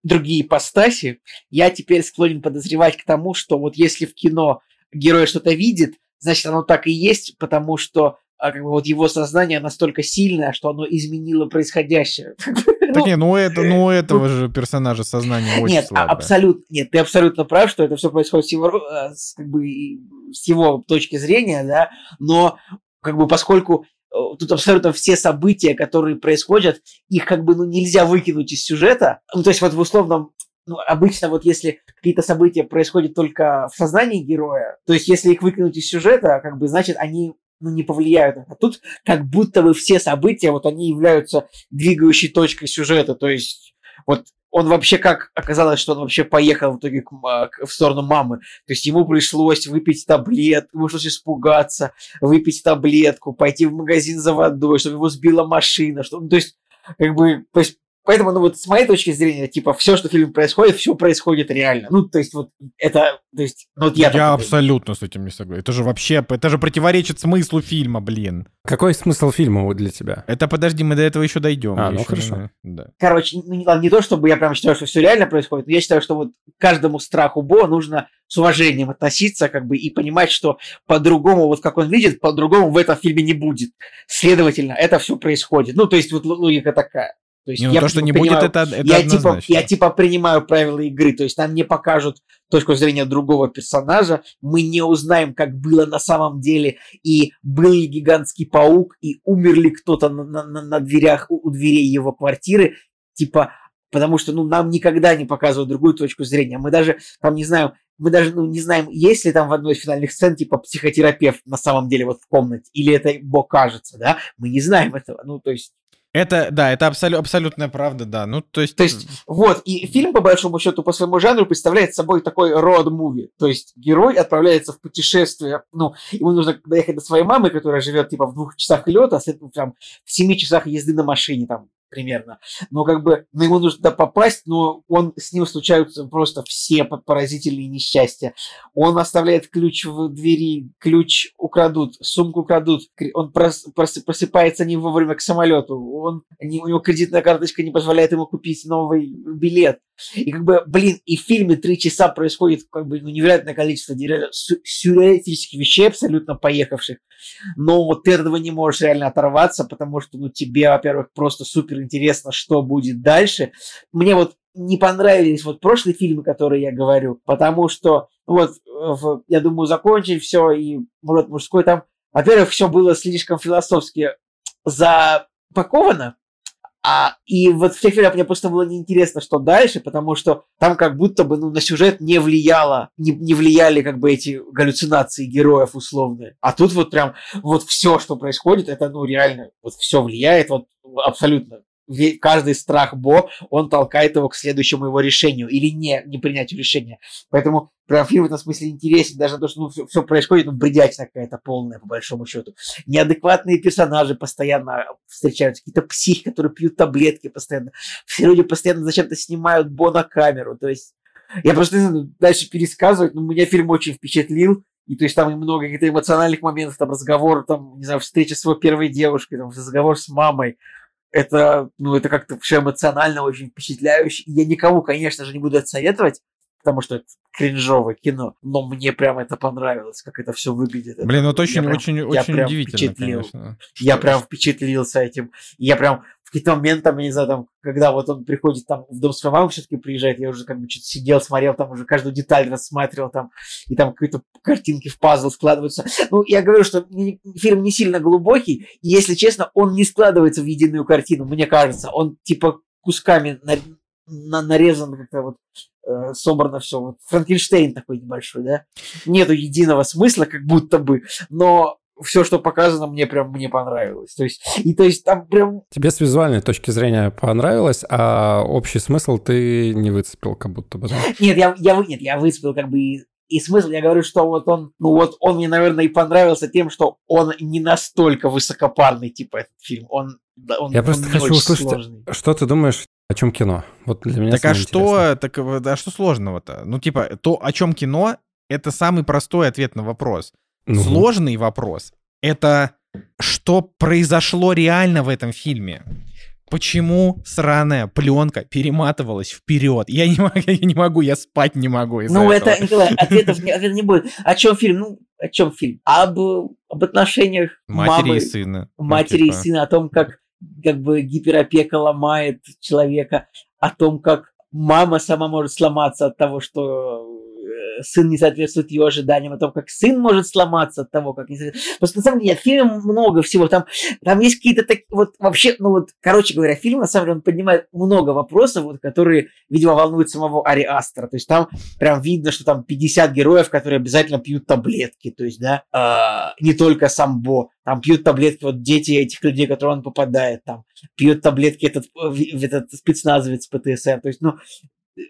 S3: «Другие ипостаси», я теперь склонен подозревать к тому, что вот если в кино герой что-то видит, значит, оно так и есть, потому что а как бы вот его сознание настолько сильное, что оно изменило происходящее.
S1: Так нет, ну это, ну этого же персонажа сознание очень
S3: Нет,
S1: слабое.
S3: абсолютно, нет, ты абсолютно прав, что это все происходит с его, как бы, с его точки зрения, да, но как бы поскольку э, тут абсолютно все события, которые происходят, их как бы ну, нельзя выкинуть из сюжета. Ну, то есть вот в условном ну, обычно вот если какие-то события происходят только в сознании героя, то есть если их выкинуть из сюжета, как бы, значит, они ну, не повлияют. А тут как будто бы все события, вот они являются двигающей точкой сюжета. То есть вот он вообще как оказалось, что он вообще поехал в итоге а, к, в сторону мамы. То есть ему пришлось выпить таблетку, ему пришлось испугаться, выпить таблетку, пойти в магазин за водой, чтобы его сбила машина. Что, ну, то есть, как бы, то есть Поэтому, ну вот с моей точки зрения, типа, все, что в фильме происходит, все происходит реально. Ну, то есть, вот это, то есть, ну вот я...
S1: Я абсолютно с этим не согласен. Это же вообще, это же противоречит смыслу фильма, блин.
S2: Какой смысл фильма вот для тебя?
S1: Это, подожди, мы до этого еще дойдем.
S2: А, ну
S1: еще
S2: хорошо.
S1: Да.
S3: Короче, ну, не, не то, чтобы я прям считаю, что все реально происходит, но я считаю, что вот каждому страху Бо нужно с уважением относиться, как бы, и понимать, что по-другому, вот как он видит, по-другому в этом фильме не будет. Следовательно, это все происходит. Ну, то есть, вот логика такая.
S1: То есть не, ну, я то, что не будет, это, это
S3: я типа, я типа принимаю правила игры, то есть нам не покажут точку зрения другого персонажа, мы не узнаем, как было на самом деле, и был ли гигантский паук, и умер ли кто-то на, на, на дверях, у, у дверей его квартиры, типа, потому что, ну, нам никогда не показывают другую точку зрения. Мы даже, там, не знаем, мы даже ну, не знаем, есть ли там в одной из финальных сцен типа психотерапевт на самом деле вот в комнате, или это Бог кажется, да? Мы не знаем этого. Ну, то есть
S1: это, да, это абсолю, абсолютная правда, да. Ну, то есть...
S3: То есть, вот, и фильм, по большому счету, по своему жанру представляет собой такой род-муви. То есть, герой отправляется в путешествие, ну, ему нужно доехать до своей мамы, которая живет, типа, в двух часах лета, а там, в семи часах езды на машине, там, примерно. Но как бы ну, ему нужно туда попасть, но он с ним случаются просто все поразительные несчастья. Он оставляет ключ в двери, ключ украдут, сумку украдут, он прос, прос, просыпается не вовремя к самолету, он, у него кредитная карточка не позволяет ему купить новый билет. И как бы, блин, и в фильме три часа происходит как бы ну, невероятное количество сюрреалистических вещей, абсолютно поехавших. Но вот ты этого не можешь реально оторваться, потому что, ну, тебе, во-первых, просто супер интересно, что будет дальше. Мне вот не понравились вот прошлые фильмы, которые я говорю, потому что, вот, в, я думаю, закончили все, и вот мужской там, во-первых, все было слишком философски запаковано, а, и вот в тех фильмах мне просто было неинтересно, что дальше, потому что там как будто бы ну, на сюжет не влияло, не, не влияли как бы эти галлюцинации героев условные. А тут вот прям вот все, что происходит, это ну реально вот все влияет вот абсолютно каждый страх Бо, он толкает его к следующему его решению или не, не принятию решения. Поэтому прям фильм в этом смысле интересен, даже то, что ну, все, все происходит, ну, бредятина какая-то полная, по большому счету. Неадекватные персонажи постоянно встречаются, какие-то психи, которые пьют таблетки постоянно. Все люди постоянно зачем-то снимают Бо на камеру, то есть я просто не знаю, дальше пересказывать, но меня фильм очень впечатлил, и то есть там много каких-то эмоциональных моментов, там разговор, там, не знаю, встреча с его первой девушкой, там, разговор с мамой, это, ну, это как-то все эмоционально очень впечатляюще. Я никому, конечно же, не буду это советовать, потому что это кринжовое кино, но мне прям это понравилось, как это все выглядит.
S1: Блин, ну это очень, прям, очень, очень удивительно,
S3: впечатлил. конечно. Я прям впечатлился этим. Я прям какие-то моменты, там, я не знаю, там, когда вот он приходит там в дом своей мамы все-таки приезжает, я уже как бы что-то сидел, смотрел, там уже каждую деталь рассматривал, там, и там какие-то картинки в пазл складываются. Ну, я говорю, что фильм не сильно глубокий, и, если честно, он не складывается в единую картину, мне кажется. Он, типа, кусками на, на, нарезан как-то вот э, собрано все. Вот Франкенштейн такой небольшой, да? Нету единого смысла, как будто бы, но все, что показано, мне прям мне понравилось. То есть, и то есть там прям...
S2: Тебе с визуальной точки зрения понравилось, а общий смысл ты не выцепил как будто бы, да?
S3: Нет, я, я, нет, я выцепил как бы и, и смысл, я говорю, что вот он, ну вот он мне, наверное, и понравился тем, что он не настолько высокопарный, типа, этот фильм. Он, он
S2: Я просто
S3: он
S2: хочу услышать, сложный. что ты думаешь о чем кино? Вот для меня
S1: Так а что, так, а что сложного-то? Ну, типа, то, о чем кино, это самый простой ответ на вопрос. Ну. Сложный вопрос — это что произошло реально в этом фильме. Почему сраная пленка перематывалась вперед? Я не, могу, я не могу, я спать не могу.
S3: Ну,
S1: этого.
S3: это, Николай, ответов, ответов не будет. О чем фильм? Ну, о чем фильм? Об, об отношениях
S1: матери
S3: мамы,
S1: и сына.
S3: Матери ну, типа. и сына, о том, как как бы гиперопека ломает человека, о том, как мама сама может сломаться от того, что сын не соответствует ее ожиданиям, о том, как сын может сломаться от того, как не соответствует. Просто на самом деле, в фильме много всего. Там, там есть какие-то такие, вот вообще, ну вот, короче говоря, фильм, на самом деле, он поднимает много вопросов, вот, которые, видимо, волнуют самого Ари Астера. То есть там прям видно, что там 50 героев, которые обязательно пьют таблетки. То есть, да, э, не только сам Бо, там пьют таблетки вот дети этих людей, которые он попадает, там пьют таблетки этот, этот спецназовец ПТСР. То есть, ну,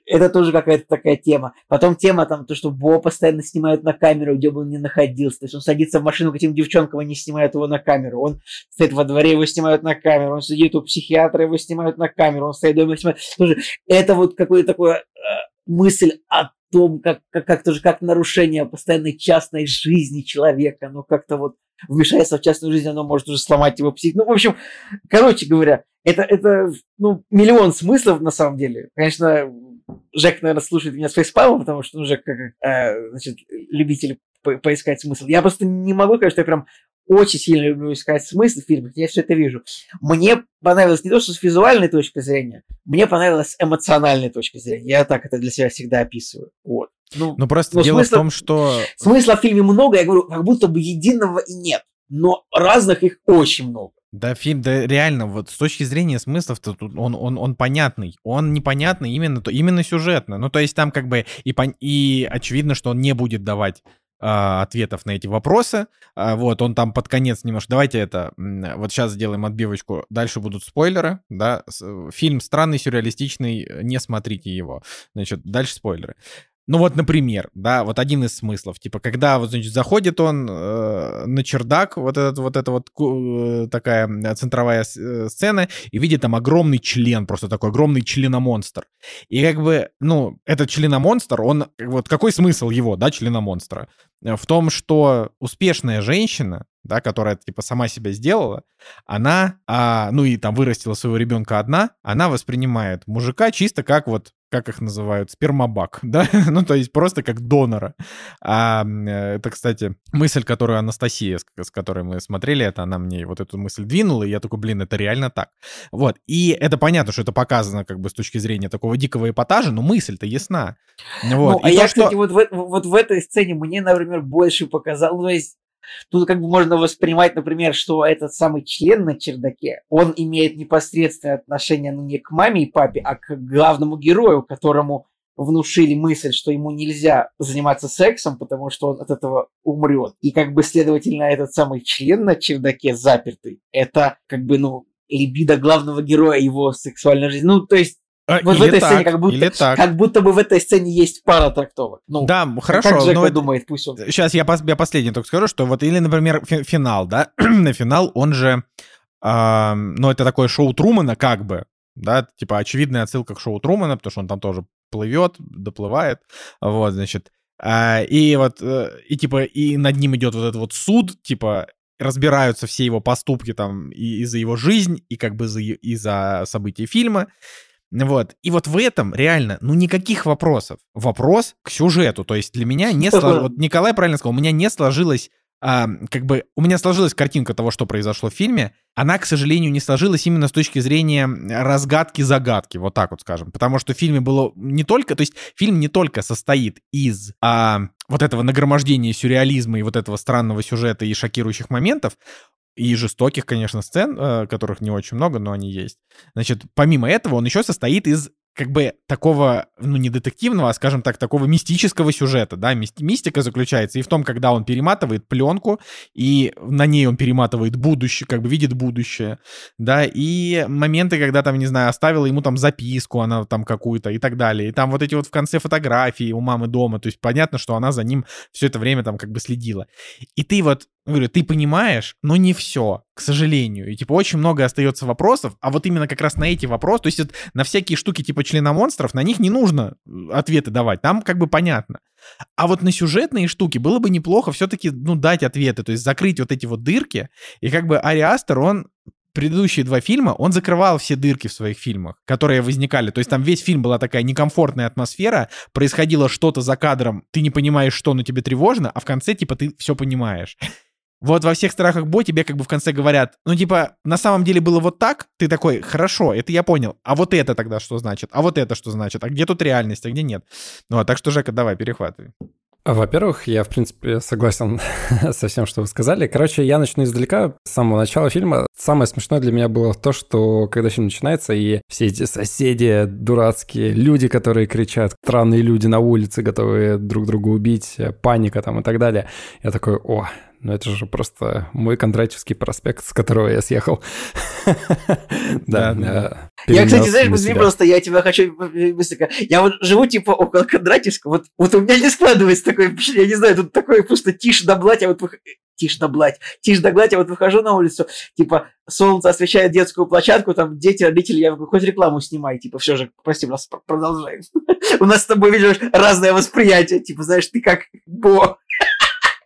S3: это тоже какая-то такая тема. Потом тема там, то, что Бо постоянно снимают на камеру, где бы он ни находился. То есть он садится в машину к этим девчонкам, они снимают его на камеру. Он стоит во дворе, его снимают на камеру. Он сидит у психиатра, его снимают на камеру. Он стоит дома, его. Тоже это вот какое-то такое э, мысль о том, как, как, как тоже как нарушение постоянной частной жизни человека, ну как-то вот вмешается в частную жизнь, оно может уже сломать его псих. Ну, в общем, короче говоря, это, это ну, миллион смыслов на самом деле. Конечно, Жек, наверное, слушает меня с фейспалом, потому что, ну, Жек, как, э, значит, любитель по поискать смысл. Я просто не могу сказать, что я прям очень сильно люблю искать смысл в фильмах, я все это вижу. Мне понравилось не то, что с визуальной точки зрения, мне понравилось с эмоциональной точки зрения. Я так это для себя всегда описываю. Вот.
S1: Ну, ну просто дело смысла, в том, что...
S3: Смысла в фильме много, я говорю, как будто бы единого и нет. Но разных их очень много.
S1: Да, фильм, да реально, вот с точки зрения смыслов, то тут он, он, он понятный. Он непонятный именно, то, именно сюжетно. Ну, то есть там как бы и, и очевидно, что он не будет давать а, ответов на эти вопросы. А, вот, он там под конец немножко... Давайте это... Вот сейчас сделаем отбивочку. Дальше будут спойлеры, да. Фильм странный, сюрреалистичный, не смотрите его. Значит, дальше спойлеры. Ну вот, например, да, вот один из смыслов, типа, когда вот, значит, заходит он э, на чердак, вот этот, вот эта вот э, такая центровая э, сцена, и видит там огромный член, просто такой огромный членомонстр. И как бы, ну, этот членомонстр, он, вот какой смысл его, да, членомонстра? В том, что успешная женщина, да, которая типа сама себя сделала, она, а, ну и там вырастила своего ребенка одна, она воспринимает мужика чисто как вот как их называют, спермобак, да, ну, то есть просто как донора. А, это, кстати, мысль, которую Анастасия, с, которой мы смотрели, это она мне вот эту мысль двинула, и я такой, блин, это реально так. Вот, и это понятно, что это показано как бы с точки зрения такого дикого эпатажа, но мысль-то ясна. Вот.
S3: Ну, а и я, то, кстати, что... вот, в, вот в этой сцене мне, например, больше показал, то есть Тут как бы можно воспринимать, например, что этот самый член на чердаке, он имеет непосредственное отношение ну, не к маме и папе, а к главному герою, которому внушили мысль, что ему нельзя заниматься сексом, потому что он от этого умрет. И как бы, следовательно, этот самый член на чердаке запертый, это как бы, ну, либидо главного героя, его сексуальной жизни. Ну, то есть
S1: а, вот в этой так, сцене как будто,
S3: как будто бы в этой сцене есть пара трактовок. Ну,
S1: да, хорошо.
S3: Как но думает, пусть он...
S1: Сейчас я, пос, я последний только скажу, что вот или, например, финал, да, на финал он же, э, ну, это такое шоу Трумана как бы, да, типа очевидная отсылка к шоу Трумана, потому что он там тоже плывет, доплывает, вот, значит, э, и вот, э, и типа, и над ним идет вот этот вот суд, типа, разбираются все его поступки там и, и за его жизнь, и как бы за, и за события фильма, вот. И вот в этом реально, ну, никаких вопросов. Вопрос к сюжету. То есть для меня не сложилось... Вот Николай правильно сказал, у меня не сложилось а, как бы у меня сложилась картинка того, что произошло в фильме. Она, к сожалению, не сложилась именно с точки зрения разгадки загадки, вот так вот скажем. Потому что в фильме было не только, то есть фильм не только состоит из а, вот этого нагромождения сюрреализма и вот этого странного сюжета и шокирующих моментов, и жестоких, конечно, сцен, э, которых не очень много, но они есть. Значит, помимо этого, он еще состоит из как бы такого, ну, не детективного, а, скажем так, такого мистического сюжета, да, мистика заключается и в том, когда он перематывает пленку, и на ней он перематывает будущее, как бы видит будущее, да, и моменты, когда там, не знаю, оставила ему там записку, она там какую-то и так далее, и там вот эти вот в конце фотографии у мамы дома, то есть понятно, что она за ним все это время там как бы следила. И ты вот говорю, ты понимаешь, но не все, к сожалению. И, типа, очень много остается вопросов, а вот именно как раз на эти вопросы, то есть вот, на всякие штуки типа члена монстров, на них не нужно э, ответы давать, там как бы понятно. А вот на сюжетные штуки было бы неплохо все-таки, ну, дать ответы, то есть закрыть вот эти вот дырки, и как бы Ариастер, он предыдущие два фильма, он закрывал все дырки в своих фильмах, которые возникали. То есть там весь фильм была такая некомфортная атмосфера, происходило что-то за кадром, ты не понимаешь, что, но тебе тревожно, а в конце, типа, ты все понимаешь. Вот во всех страхах Бо тебе как бы в конце говорят, ну типа, на самом деле было вот так, ты такой, хорошо, это я понял, а вот это тогда что значит, а вот это что значит, а где тут реальность, а где нет. Ну, а так что, Жека, давай, перехватывай.
S2: Во-первых, я, в принципе, согласен со всем, что вы сказали. Короче, я начну издалека, с самого начала фильма. Самое смешное для меня было то, что когда фильм начинается, и все эти соседи дурацкие, люди, которые кричат, странные люди на улице, готовые друг друга убить, паника там и так далее, я такой, о, ну это же просто мой Кондратьевский проспект, с которого я съехал.
S3: Да, Я, кстати, знаешь, возьми просто, я тебя хочу быстренько. Я вот живу типа около Кондратьевского, вот, вот у меня не складывается такое впечатление, я не знаю, тут такое просто тишь да блать, а вот тишь да блать, тишь да гладь, я вот выхожу на улицу, типа, солнце освещает детскую площадку, там дети, родители, я говорю, хоть рекламу снимай, типа, все же, прости, нас продолжаем. У нас с тобой, видишь, разное восприятие, типа, знаешь, ты как Бо.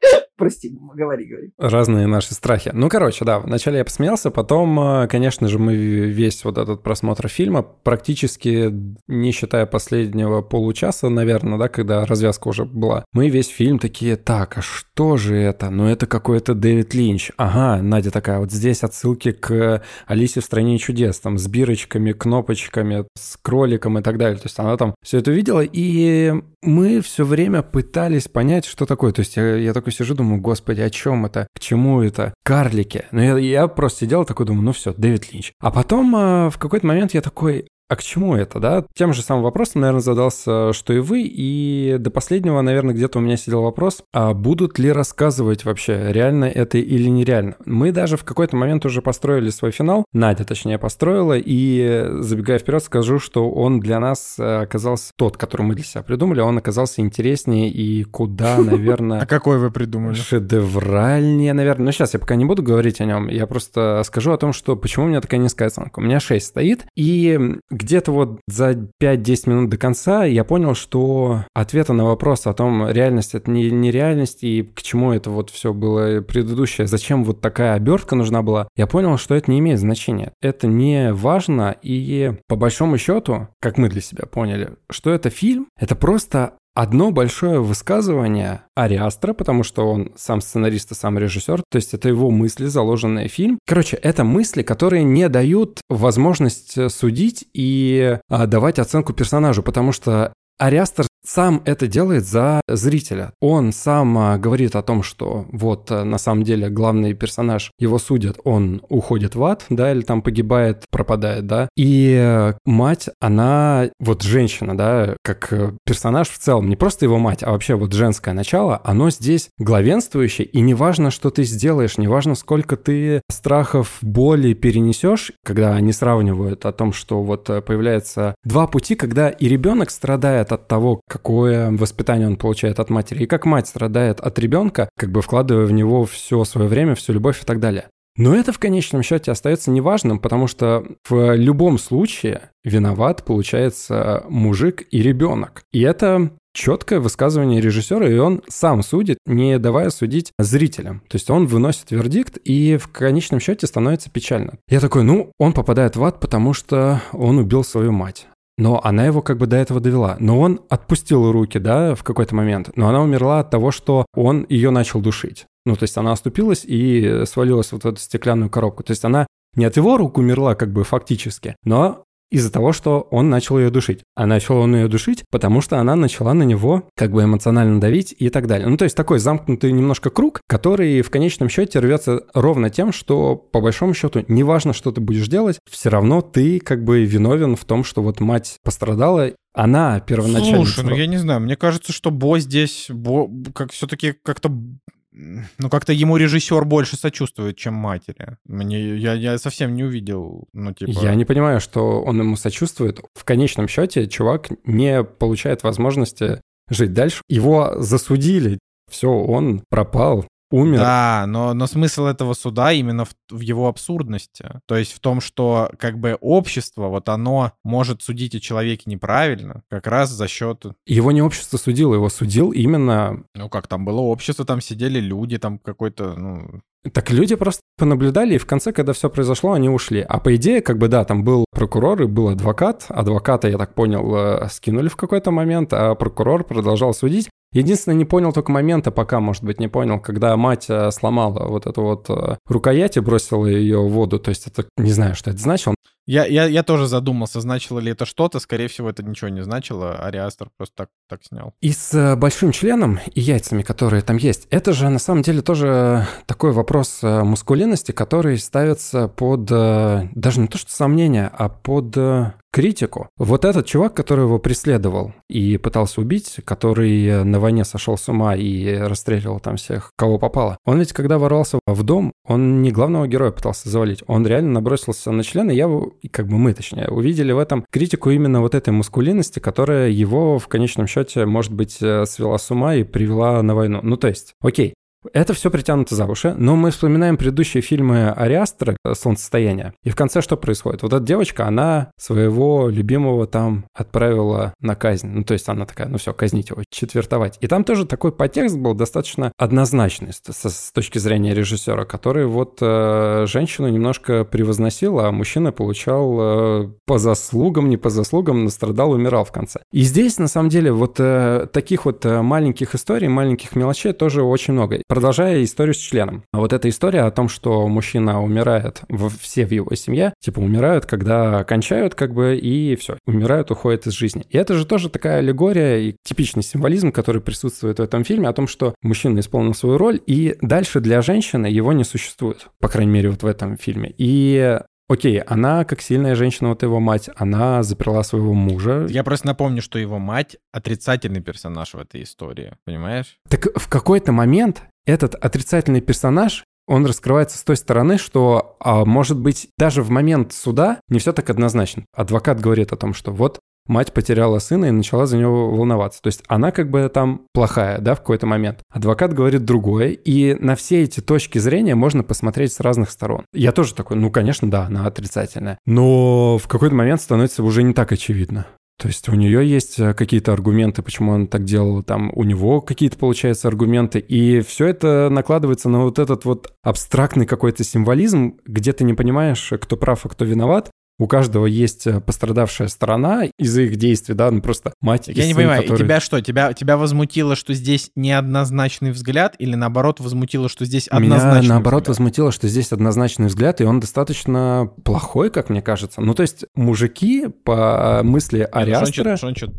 S3: Прости, говори, говори.
S2: Разные наши страхи. Ну, короче, да, вначале я посмеялся, потом, э, конечно же, мы весь вот этот просмотр фильма, практически не считая последнего получаса, наверное, да, когда развязка уже была, мы весь фильм такие, так, а что же это? Ну, это какой-то Дэвид Линч. Ага, Надя такая, вот здесь отсылки к Алисе в стране чудес, там, с бирочками, кнопочками, с кроликом и так далее. То есть она там все это видела, и мы все время пытались понять, что такое. То есть я, я такой сижу, думаю, думаю, господи, о чем это? К чему это? Карлики. Ну, я, я просто сидел такой, думаю, ну все, Дэвид Линч. А потом э, в какой-то момент я такой, а к чему это, да? Тем же самым вопросом, наверное, задался, что и вы, и до последнего, наверное, где-то у меня сидел вопрос, а будут ли рассказывать вообще, реально это или нереально? Мы даже в какой-то момент уже построили свой финал, Надя, точнее, построила, и, забегая вперед, скажу, что он для нас э, оказался тот, который мы для себя придумали, он оказался интереснее и куда, наверное...
S1: А какой вы придумали?
S2: Шедевральнее, наверное. Ну, сейчас я пока не буду говорить о нем, я просто скажу о том, что почему у меня такая низкая оценка. У меня 6 стоит, и где-то вот за 5-10 минут до конца я понял, что ответа на вопрос о том, реальность это не, не реальность и к чему это вот все было предыдущее, зачем вот такая обертка нужна была, я понял, что это не имеет значения. Это не важно и по большому счету, как мы для себя поняли, что это фильм, это просто одно большое высказывание Ариастра, потому что он сам сценарист и сам режиссер, то есть это его мысли, заложенные в фильм. Короче, это мысли, которые не дают возможность судить и а, давать оценку персонажу, потому что Ариастер сам это делает за зрителя. Он сам а, говорит о том, что вот а, на самом деле главный персонаж, его судят, он уходит в ад, да, или там погибает, пропадает, да. И э, мать, она вот женщина, да, как э, персонаж в целом, не просто его мать, а вообще вот женское начало, оно здесь главенствующее, и неважно, что ты сделаешь, неважно, сколько ты страхов, боли перенесешь, когда они сравнивают о том, что вот э, появляется два пути, когда и ребенок страдает от того, какое воспитание он получает от матери, и как мать страдает от ребенка, как бы вкладывая в него все свое время, всю любовь и так далее. Но это в конечном счете остается неважным, потому что в любом случае виноват получается мужик и ребенок. И это четкое высказывание режиссера, и он сам судит, не давая судить зрителям. То есть он выносит вердикт, и в конечном счете становится печально. Я такой, ну, он попадает в ад, потому что он убил свою мать но она его как бы до этого довела. Но он отпустил руки, да, в какой-то момент. Но она умерла от того, что он ее начал душить. Ну, то есть она оступилась и свалилась вот в эту стеклянную коробку. То есть она не от его рук умерла как бы фактически, но из-за того, что он начал ее душить. А начал он ее душить, потому что она начала на него как бы эмоционально давить и так далее. Ну, то есть такой замкнутый немножко круг, который в конечном счете рвется ровно тем, что по большому счету неважно, что ты будешь делать, все равно ты как бы виновен в том, что вот мать пострадала, она первоначально...
S1: Слушай, ну я не знаю, мне кажется, что Бо здесь, Бо, как все-таки как-то ну, как-то ему режиссер больше сочувствует, чем матери. Мне, я, я совсем не увидел, ну, типа...
S2: Я не понимаю, что он ему сочувствует. В конечном счете чувак не получает возможности жить дальше. Его засудили. Все, он пропал умер.
S1: Да, но, но смысл этого суда именно в, в его абсурдности. То есть в том, что как бы общество, вот оно может судить о человеке неправильно, как раз за счет...
S2: Его не общество судило, его судил именно...
S1: Ну как там было общество, там сидели люди, там какой-то, ну...
S2: Так люди просто понаблюдали, и в конце, когда все произошло, они ушли. А по идее, как бы да, там был прокурор и был адвокат. Адвоката, я так понял, э, скинули в какой-то момент, а прокурор продолжал судить. Единственное, не понял только момента, пока, может быть, не понял, когда мать э, сломала вот эту вот э, рукоять и бросила ее в воду. То есть это, не знаю, что это значило.
S1: Я, я, я тоже задумался, значило ли это что-то. Скорее всего, это ничего не значило. Ариастер просто так, так снял.
S2: И с э, большим членом и яйцами, которые там есть, это же на самом деле тоже такой вопрос э, мускулинности, который ставится под э, даже не то что сомнение, а под критику. Вот этот чувак, который его преследовал и пытался убить, который на войне сошел с ума и расстреливал там всех, кого попало, он ведь когда ворвался в дом, он не главного героя пытался завалить, он реально набросился на член, и я как бы мы, точнее, увидели в этом критику именно вот этой мускулинности, которая его в конечном счете, может быть, э, свела с ума и привела на войну. Ну, то есть, окей, это все притянуто за уши, но мы вспоминаем предыдущие фильмы Ариастра «Солнцестояние». И в конце что происходит? Вот эта девочка, она своего любимого там отправила на казнь. Ну, то есть она такая, ну все, казнить его, четвертовать. И там тоже такой подтекст был достаточно однозначный с, с точки зрения режиссера, который вот э, женщину немножко превозносил, а мужчина получал э, по заслугам, не по заслугам, настрадал, умирал в конце. И здесь, на самом деле, вот э, таких вот э, маленьких историй, маленьких мелочей тоже очень много. Продолжая историю с членом. А вот эта история о том, что мужчина умирает, все в его семье, типа умирают, когда кончают, как бы, и все, умирают, уходят из жизни. И это же тоже такая аллегория и типичный символизм, который присутствует в этом фильме, о том, что мужчина исполнил свою роль, и дальше для женщины его не существует, по крайней мере, вот в этом фильме. И Окей, она, как сильная женщина, вот его мать, она заперла своего мужа.
S1: Я просто напомню, что его мать отрицательный персонаж в этой истории, понимаешь?
S2: Так в какой-то момент этот отрицательный персонаж он раскрывается с той стороны, что, а, может быть, даже в момент суда не все так однозначно. Адвокат говорит о том, что вот мать потеряла сына и начала за него волноваться. То есть она как бы там плохая, да, в какой-то момент. Адвокат говорит другое, и на все эти точки зрения можно посмотреть с разных сторон. Я тоже такой, ну, конечно, да, она отрицательная. Но в какой-то момент становится уже не так очевидно. То есть у нее есть э, какие-то аргументы, почему он так делал, там у него какие-то, получается, аргументы, и все это накладывается на вот этот вот абстрактный какой-то символизм, где ты не понимаешь, кто прав, а кто виноват, у каждого есть э, пострадавшая сторона из-за их действий, да, ну просто мать
S1: Я не сын, понимаю, который... тебя что, тебя, тебя возмутило, что здесь неоднозначный взгляд, или наоборот возмутило, что здесь однозначный
S2: Меня наоборот
S1: взгляд?
S2: возмутило, что здесь однозначный взгляд, и он достаточно плохой, как мне кажется. Ну то есть мужики, по мысли Ариастера...
S1: Что он, что,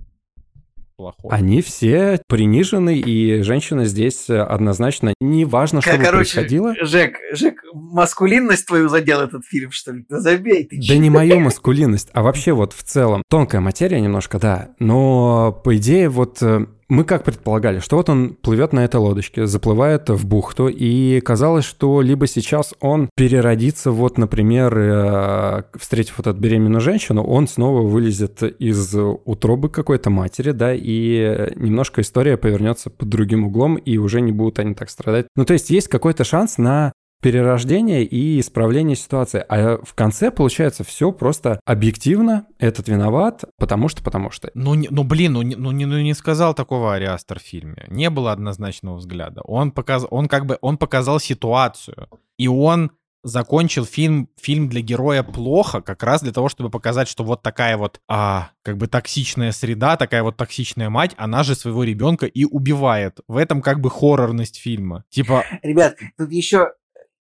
S2: плохого. Они все принижены, и женщина здесь однозначно не важно, что Короче, происходило.
S3: Жек, Жек, маскулинность твою задел этот фильм, что ли? Да забей ты.
S2: Да не мою маскулинность, а вообще вот в целом. Тонкая материя немножко, да. Но по идее вот э, мы как предполагали, что вот он плывет на этой лодочке, заплывает в бухту, и казалось, что либо сейчас он переродится, вот, например, э, встретив вот эту беременную женщину, он снова вылезет из утробы какой-то матери, да, и немножко история повернется под другим углом, и уже не будут они так страдать. Ну, то есть есть какой-то шанс на перерождение и исправление ситуации. А в конце получается все просто объективно, этот виноват, потому что, потому что.
S1: Ну, ну блин, ну, ну, не, ну не сказал такого Ариастер в фильме. Не было однозначного взгляда. Он, показ, он как бы, он показал ситуацию. И он закончил фильм, фильм для героя плохо, как раз для того, чтобы показать, что вот такая вот, а, как бы токсичная среда, такая вот токсичная мать, она же своего ребенка и убивает. В этом как бы хоррорность фильма. Типа...
S3: Ребят, тут еще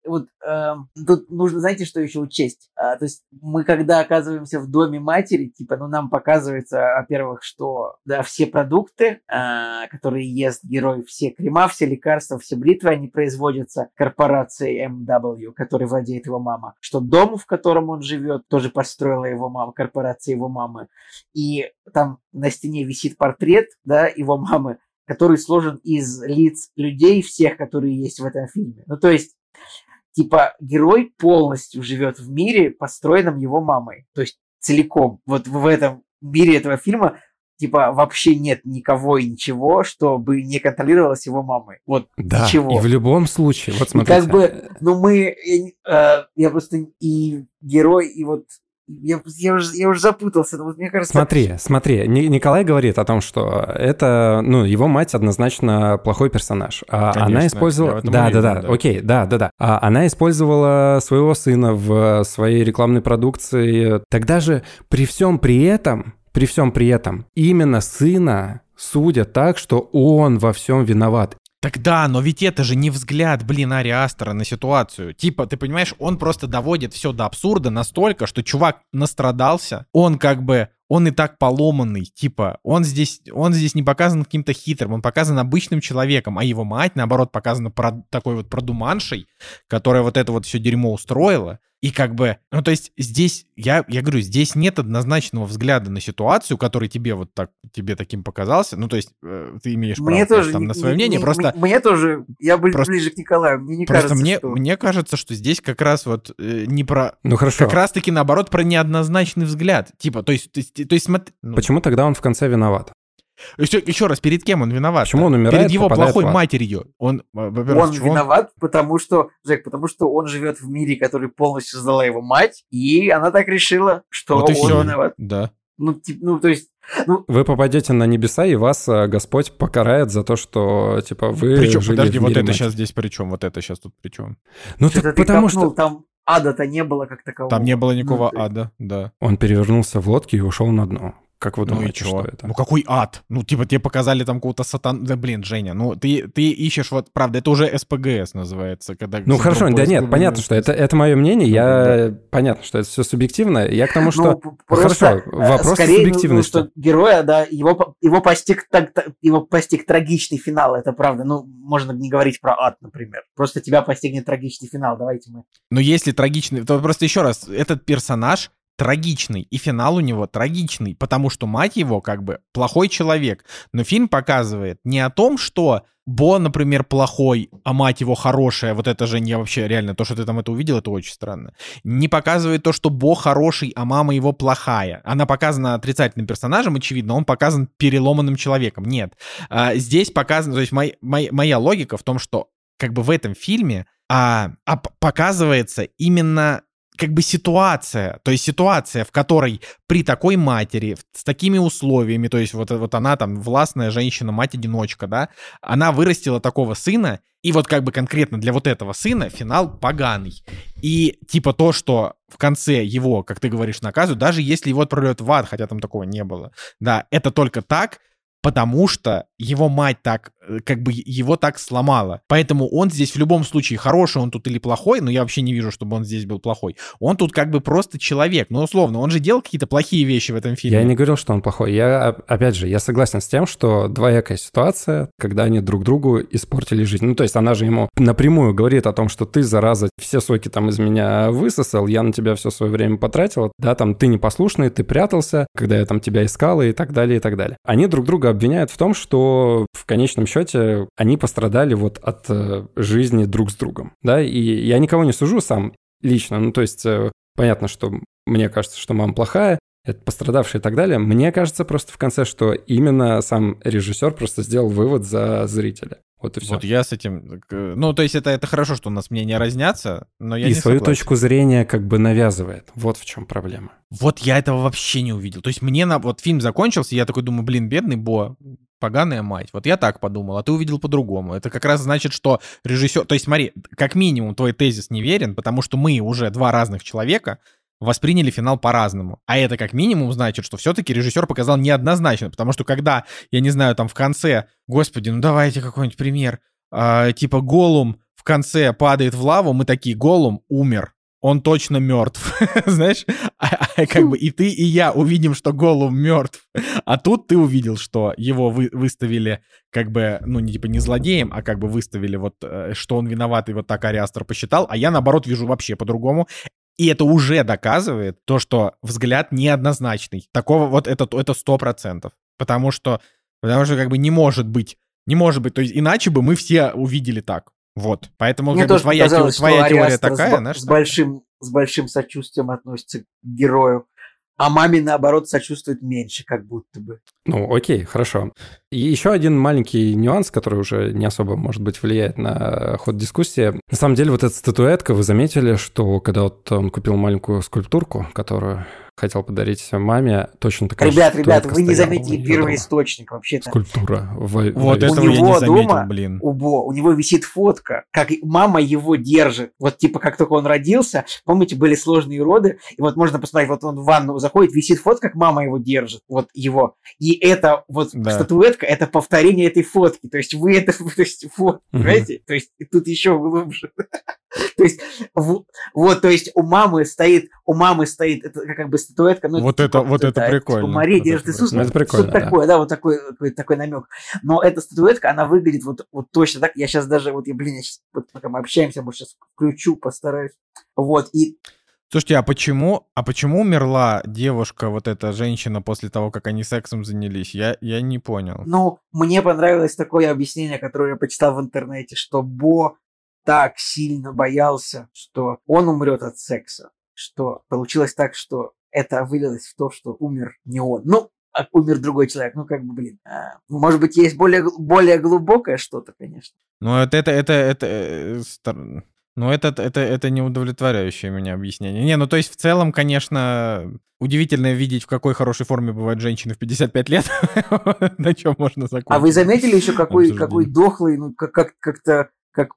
S3: вот э, тут нужно, знаете, что еще учесть? А, то есть мы, когда оказываемся в доме матери, типа, ну, нам показывается, во-первых, что, да, все продукты, э, которые ест герой, все крема, все лекарства, все бритвы, они производятся корпорацией MW, которой владеет его мама. Что дом, в котором он живет, тоже построила его мама, корпорация его мамы. И там на стене висит портрет, да, его мамы, который сложен из лиц людей, всех, которые есть в этом фильме. Ну, то есть типа герой полностью живет в мире, построенном его мамой. То есть целиком. Вот в этом мире этого фильма типа вообще нет никого и ничего, чтобы не контролировалось его мамой. Вот
S2: да,
S3: ничего.
S2: и в любом случае, вот смотрите.
S3: И как бы, ну мы, э, я просто и герой, и вот я, я, уже, я уже запутался, но вот мне кажется...
S2: Смотри, смотри, Николай говорит о том, что это, ну, его мать однозначно плохой персонаж. А Конечно, она использовала... Да, уверен, да, да, да, окей, да, да, да. А она использовала своего сына в своей рекламной продукции. Тогда же при всем при этом, при всем при этом, именно сына судят так, что он во всем виноват.
S1: Тогда, но ведь это же не взгляд, блин, Ари Астера на ситуацию. Типа, ты понимаешь, он просто доводит все до абсурда настолько, что чувак настрадался, он как бы он и так поломанный, типа, он здесь, он здесь не показан каким-то хитрым, он показан обычным человеком, а его мать, наоборот, показана про, такой вот продуманшей, которая вот это вот все дерьмо устроила, и как бы, ну то есть здесь, я, я говорю, здесь нет однозначного взгляда на ситуацию, который тебе вот так, тебе таким показался, ну то есть э, ты имеешь
S3: мне
S1: право
S3: тоже,
S1: там на свое мнение,
S3: мне,
S1: просто...
S3: Мне тоже, я ближе, просто, ближе к Николаю, мне не
S1: просто
S3: кажется,
S1: мне,
S3: что...
S1: мне кажется, что здесь как раз вот э, не про...
S2: Ну хорошо.
S1: Как раз-таки наоборот про неоднозначный взгляд, типа, то есть, то есть.
S2: Ну... Почему тогда он в конце виноват?
S1: Еще, еще раз, перед кем он виноват?
S2: Почему он умирает?
S1: Перед его плохой матерью. Он,
S3: он виноват, он... потому что, Джек, потому что он живет в мире, который полностью создала его мать, и она так решила, что вот он все. виноват.
S1: Да.
S3: Ну, типа, ну, то есть ну,
S2: вы попадете на небеса, и вас э, Господь покарает за то, что, типа, вы
S1: Причем,
S2: жили
S1: подожди,
S2: в
S1: вот это
S2: мать.
S1: сейчас здесь при чем? Вот это сейчас тут при чем?
S2: Ну, так потому что...
S3: Там ада-то не было как такового.
S1: Там не было никакого ну, ада, да.
S2: Он перевернулся в лодке и ушел на дно. Как вы
S1: Ну и
S2: думаете,
S1: чё?
S2: что это?
S1: Ну какой ад? Ну типа тебе показали там какого-то сатан... Да блин, Женя, ну ты, ты ищешь вот, правда, это уже СПГС называется, когда...
S2: Ну хорошо, да нет, понятно, что это, это мое мнение,
S1: Ну,
S2: я... Понятно, что это все субъективно. Я к тому, что...
S3: Ну, п- просто,
S2: Хорошо,
S3: э,
S2: вопрос
S3: скорее, ну,
S2: субъективности.
S3: что героя, да, его, его, постиг, так- его постиг трагичный финал, это правда. Ну, можно не говорить про ад, например. Просто тебя постигнет трагичный финал, давайте мы.
S1: Но если трагичный, то просто еще раз, этот персонаж трагичный, и финал у него трагичный, потому что мать его как бы плохой человек. Но фильм показывает не о том, что Бо, например, плохой, а мать его хорошая. Вот это же не вообще реально, то, что ты там это увидел, это очень странно. Не показывает то, что Бо хороший, а мама его плохая. Она показана отрицательным персонажем, очевидно, он показан переломанным человеком. Нет. А, здесь показано, то есть мой- мой- моя логика в том, что как бы в этом фильме а, а показывается именно как бы ситуация, то есть ситуация, в которой при такой матери, с такими условиями, то есть вот, вот она там властная женщина, мать-одиночка, да, она вырастила такого сына, и вот как бы конкретно для вот этого сына финал поганый. И типа то, что в конце его, как ты говоришь, наказывают, даже если его отправляют в ад, хотя там такого не было, да, это только так, потому что его мать так, э, как бы его так сломала. Поэтому он здесь в любом случае хороший он тут или плохой, но я вообще не вижу, чтобы он здесь был плохой. Он тут как бы просто человек. Ну, условно, он же делал какие-то плохие вещи в этом фильме.
S2: Я не говорил, что он плохой. Я, оп- опять же, я согласен с тем, что двоякая ситуация, когда они друг другу испортили жизнь. Ну, то есть она же ему напрямую говорит о том, что ты, зараза, все соки там из меня высосал, я на тебя все свое время потратила, да, там ты непослушный, ты прятался, когда я там тебя искала и так далее, и так далее. Они друг друга обвиняют в том, что в конечном счете они пострадали вот от э, жизни друг с другом, да, и я никого не сужу сам лично, ну, то есть э, понятно, что мне кажется, что мама плохая, это пострадавший и так далее. Мне кажется просто в конце, что именно сам режиссер просто сделал вывод за зрителя. Вот и все.
S1: Вот я с этим... Ну, то есть это, это хорошо, что у нас мнения разнятся, но я
S2: и свою
S1: согласен.
S2: точку зрения как бы навязывает. Вот в чем проблема.
S1: Вот я этого вообще не увидел. То есть мне на... Вот фильм закончился, и я такой думаю, блин, бедный Бо, поганая мать. Вот я так подумал, а ты увидел по-другому. Это как раз значит, что режиссер... То есть смотри, как минимум твой тезис неверен, потому что мы уже два разных человека восприняли финал по-разному. А это как минимум значит, что все-таки режиссер показал неоднозначно, потому что когда, я не знаю, там в конце, господи, ну давайте какой-нибудь пример, а, типа Голум в конце падает в лаву, мы такие, Голум умер, он точно мертв, знаешь, А- а как бы и ты, и я увидим, что Голум мертв, а тут ты увидел, что его вы- выставили как бы, ну, не типа не злодеем, а как бы выставили вот, э, что он виноват, и вот так Ариастер посчитал, а я, наоборот, вижу вообще по-другому, и это уже доказывает то, что взгляд неоднозначный. Такого вот это это сто процентов, потому что потому что как бы не может быть, не может быть, то есть иначе бы мы все увидели так. Вот, поэтому
S3: Мне
S1: как бы
S3: тоже
S1: твоя,
S3: показалось,
S1: те- твоя
S3: что
S1: теория такая,
S3: с,
S1: знаешь,
S3: с большим, с большим сочувствием относится к герою, а маме, наоборот, сочувствует меньше, как будто бы.
S2: Ну, окей, хорошо. И еще один маленький нюанс, который уже не особо, может быть, влияет на ход дискуссии. На самом деле, вот эта статуэтка, вы заметили, что когда вот он купил маленькую скульптурку, которую хотел подарить маме, точно такая же
S3: Ребят, ребят, вы не заметили первый
S2: дома.
S3: источник вообще-то.
S2: Скульптура. В,
S1: Вот
S2: в-
S1: этого
S3: У
S1: я не
S3: него
S1: заметил,
S3: дома-
S1: блин.
S3: У Бо, у него висит фотка, как мама его держит. Вот типа как только он родился, помните, были сложные роды, и вот можно посмотреть, вот он в ванну заходит, висит фотка, как мама его держит, вот его. И это вот
S1: Да.
S3: статуэтка, это повторение этой фотки. То есть вы это, то есть вот, понимаете? То есть тут еще глубже. То есть вот, то есть у мамы стоит, у мамы стоит это как бы статуэтка. ну,
S1: Вот
S3: типа
S1: это- вот это
S3: типа
S1: прикольно.
S3: Мария
S1: Вот
S3: держит
S1: это
S3: Иисуса.
S2: прикольно. Это прикольно,
S3: Что-то
S2: да.
S3: такое, да, вот такой, такой, такой намек. Но эта статуэтка, она выглядит вот, вот точно так. Я сейчас даже, вот, я, блин, я сейчас, вот, пока мы общаемся, может, сейчас включу, постараюсь. Вот, и
S1: Слушайте, а почему, а почему умерла девушка, вот эта женщина, после того, как они сексом занялись? Я, я не понял.
S3: Ну, мне понравилось такое объяснение, которое я почитал в интернете, что Бо так сильно боялся, что он умрет от секса, что получилось так, что это вылилось в то, что умер не он. Ну, а умер другой человек. Ну, как бы, блин. а, может быть, есть более, более глубокое что-то, конечно.
S1: Ну, это, это, это, это, э, ну, это, это, это не удовлетворяющее меня объяснение. Не, ну, то есть, в целом, конечно, удивительно видеть, в какой хорошей форме бывают женщины в 55 лет. На чем можно закончить.
S3: А вы заметили еще, какой, какой дохлый, ну, как, как, как-то, как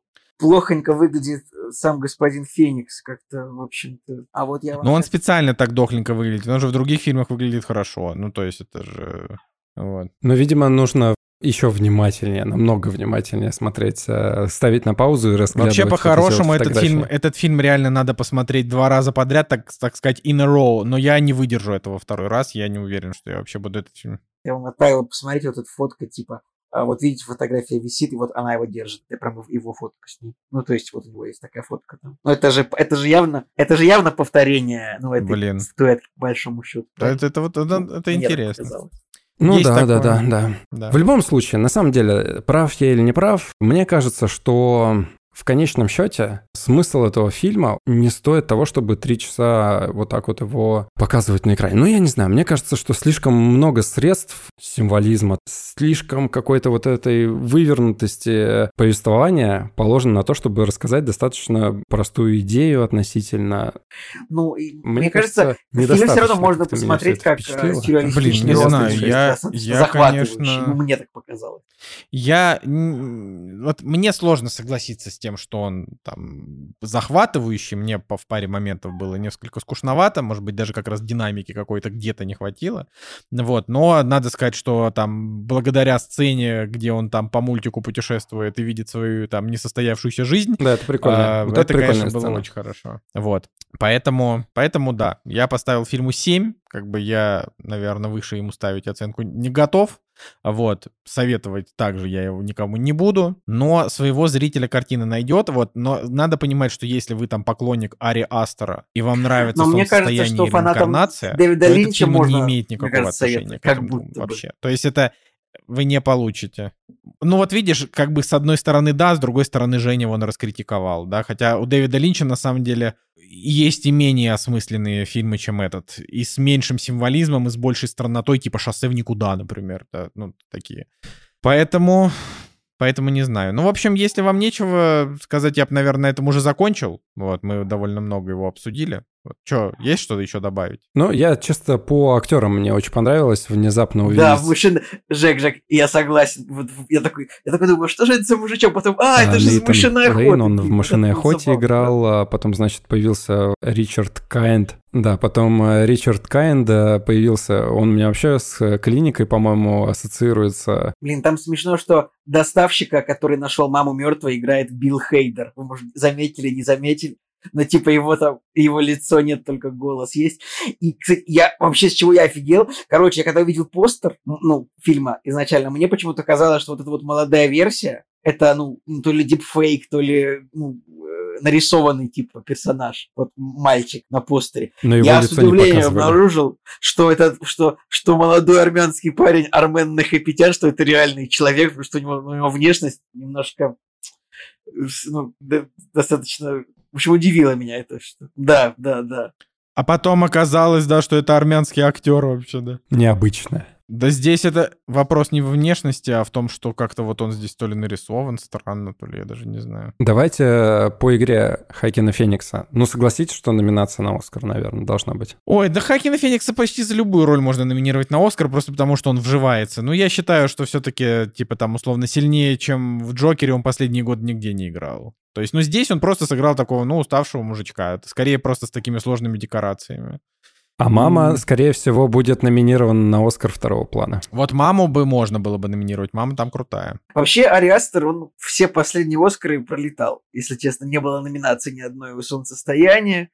S3: плохонько выглядит сам господин Феникс как-то, в общем-то... А вот я...
S1: Но он
S3: щас-
S1: специально так дохленько выглядит. Он же в других фильмах выглядит хорошо. Ну, то есть это же... Вот.
S2: Но, видимо, нужно еще внимательнее, намного внимательнее смотреть, э, ставить на паузу и разглядывать.
S1: Вообще, по-хорошему, этот фильм, этот фильм реально надо посмотреть два раза подряд, так, так сказать, in a row. Но я не выдержу этого второй раз. Я не уверен, что я вообще буду этот фильм.
S3: Я вам отправил, посмотрите, вот эта фотка, типа, вот видите, фотография висит, и вот она его держит. Я прям его фотку с ней. Ну, то есть, вот у него есть такая фотка там. Ну, это же, это же явно, это же явно повторение, ну, этой
S1: Блин.
S3: статуэтки, по большому счету.
S1: Да, Это, это вот это, это
S3: Мне так
S1: интересно.
S2: Ну
S1: есть
S2: да, да,
S1: такое.
S2: да, да.
S1: Да.
S2: В любом случае, на самом деле, прав я или не прав, мне кажется, что в конечном счете смысл этого фильма не стоит того, чтобы три часа вот так вот его показывать на экране. Ну, я не знаю, мне кажется, что слишком много средств символизма, слишком какой-то вот этой вывернутости повествования положено на то, чтобы рассказать достаточно простую идею относительно...
S3: Ну, и,
S2: Мне,
S3: мне, кажется, фильм все равно можно посмотреть как э, сюрреалистичный
S1: Блин, не знаю, я- я, конечно-
S3: Ну, мне так показалось.
S1: Я... Вот мне сложно согласиться с тем, что он там захватывающий. Мне по- в паре моментов было несколько скучновато. Может быть, даже как раз динамики какой-то где-то не хватило. Вот. Но надо сказать, что там благодаря сцене, где он там по мультику путешествует и видит свою там несостоявшуюся жизнь,
S2: Да, это прикольно.
S1: А,
S2: Вот
S1: это,
S2: прикольная
S1: конечно, было
S2: сцена.
S1: очень хорошо. Вот. Поэтому, поэтому да, я поставил фильму 7. Как бы я, наверное, выше ему ставить оценку не готов. Вот. Советовать также я его никому не буду. Но своего зрителя картина найдет. Вот. Но надо понимать, что если вы там поклонник Ари Астера и вам нравится
S3: Но мне кажется, что
S1: или
S3: фанатам
S1: инкарнация,
S3: Дэвида
S1: то
S3: Линча
S1: фильм
S3: можно,
S1: не имеет никакого
S3: кажется,
S1: отношения к этому
S3: будто бы.
S1: вообще. То есть это вы не получите. Ну вот видишь, как бы с одной стороны да, с другой стороны Женя он раскритиковал, да, хотя у Дэвида Линча на самом деле есть и менее осмысленные фильмы, чем этот, и с меньшим символизмом, и с большей страннотой, типа «Шоссе в никуда», например, да, ну такие. Поэтому, поэтому не знаю. Ну, в общем, если вам нечего сказать, я бы, наверное, на этом уже закончил. Вот, мы довольно много его обсудили. Че, есть что-то еще добавить?
S2: Ну, я чисто по актерам мне очень понравилось внезапно увидеть.
S3: Да, мужчина. Жек, Жек, я согласен. Вот я такой, я такой думаю, что же это за мужичок? Потом, а, это же из
S2: Нейтан
S3: «Мышиной
S2: Рейн,
S3: охоты».
S2: он в «Мышиной охоте»
S3: забавно,
S2: играл, а потом, значит, появился Ричард Кайнд. Да, потом э, Ричард Кайнд э, появился, он у меня вообще с э, клиникой, по-моему, ассоциируется.
S3: Блин, там смешно, что доставщика, который нашел маму мертвой, играет Билл Хейдер. Вы, может, заметили, не заметили? Но типа его там, его лицо нет, только голос есть. И, кстати, я вообще с чего я офигел. Короче, я когда увидел постер, ну, фильма изначально, мне почему-то казалось, что вот эта вот молодая версия, это, ну, ну, то ли дипфейк, то ли, ну, э, нарисованный, типа, персонаж. Вот мальчик на постере.
S2: Но
S3: я с удивлением обнаружил, что это, что, что молодой армянский парень Армен Нахапетян, что это реальный человек, потому что у него, у него внешность немножко э, ну, достаточно... В общем, удивило меня это. Что... Да, да, да.
S1: А потом оказалось, да, что это армянский актер вообще, да.
S2: Необычно.
S1: Да здесь это вопрос не в внешности, а в том, что как-то вот он здесь то ли нарисован странно, то ли я даже не знаю.
S2: Давайте э, по игре Хайкина Феникса. Ну, согласитесь, что номинация на Оскар, наверное, должна быть.
S1: Ой, да Хакина Феникса почти за любую роль можно номинировать на Оскар, просто потому что он вживается. Но я считаю, что все-таки, типа, там, условно, сильнее, чем в Джокере он последние годы нигде не играл. То есть, ну, здесь он просто сыграл такого, ну, уставшего мужичка. Это скорее просто с такими сложными декорациями.
S2: А мама, скорее всего, будет номинирована на Оскар второго плана.
S1: Вот маму бы можно было бы номинировать. Мама там крутая.
S3: Вообще, Ари Астер, он все последние Оскары пролетал. Если честно, не было номинации ни одной у «Солнцестояния».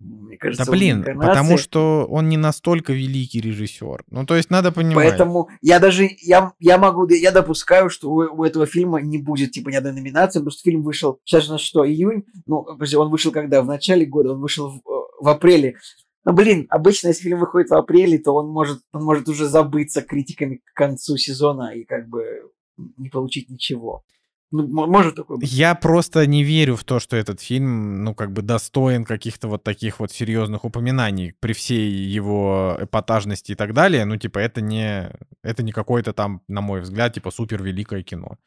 S3: Мне кажется,
S1: Да блин, потому что он не настолько великий режиссер. Ну, то есть надо понимать.
S3: Поэтому я даже, я, я могу, я допускаю, что у, у этого фильма не будет, типа, ни одной номинации, потому что фильм вышел, сейчас у нас что, июнь? Ну, он вышел когда? В начале года, он вышел в, э, в апреле. Ну, блин, обычно, если фильм выходит в апреле, то он может, он может уже забыться критиками к концу сезона и как бы не получить ничего. Ну, может такое быть.
S1: Я просто не верю в то, что этот фильм, ну, как бы достоин каких-то вот таких вот серьезных упоминаний при всей его эпатажности и так далее. Ну, типа, это не, это не какое-то там, на мой взгляд, типа, супер великое кино.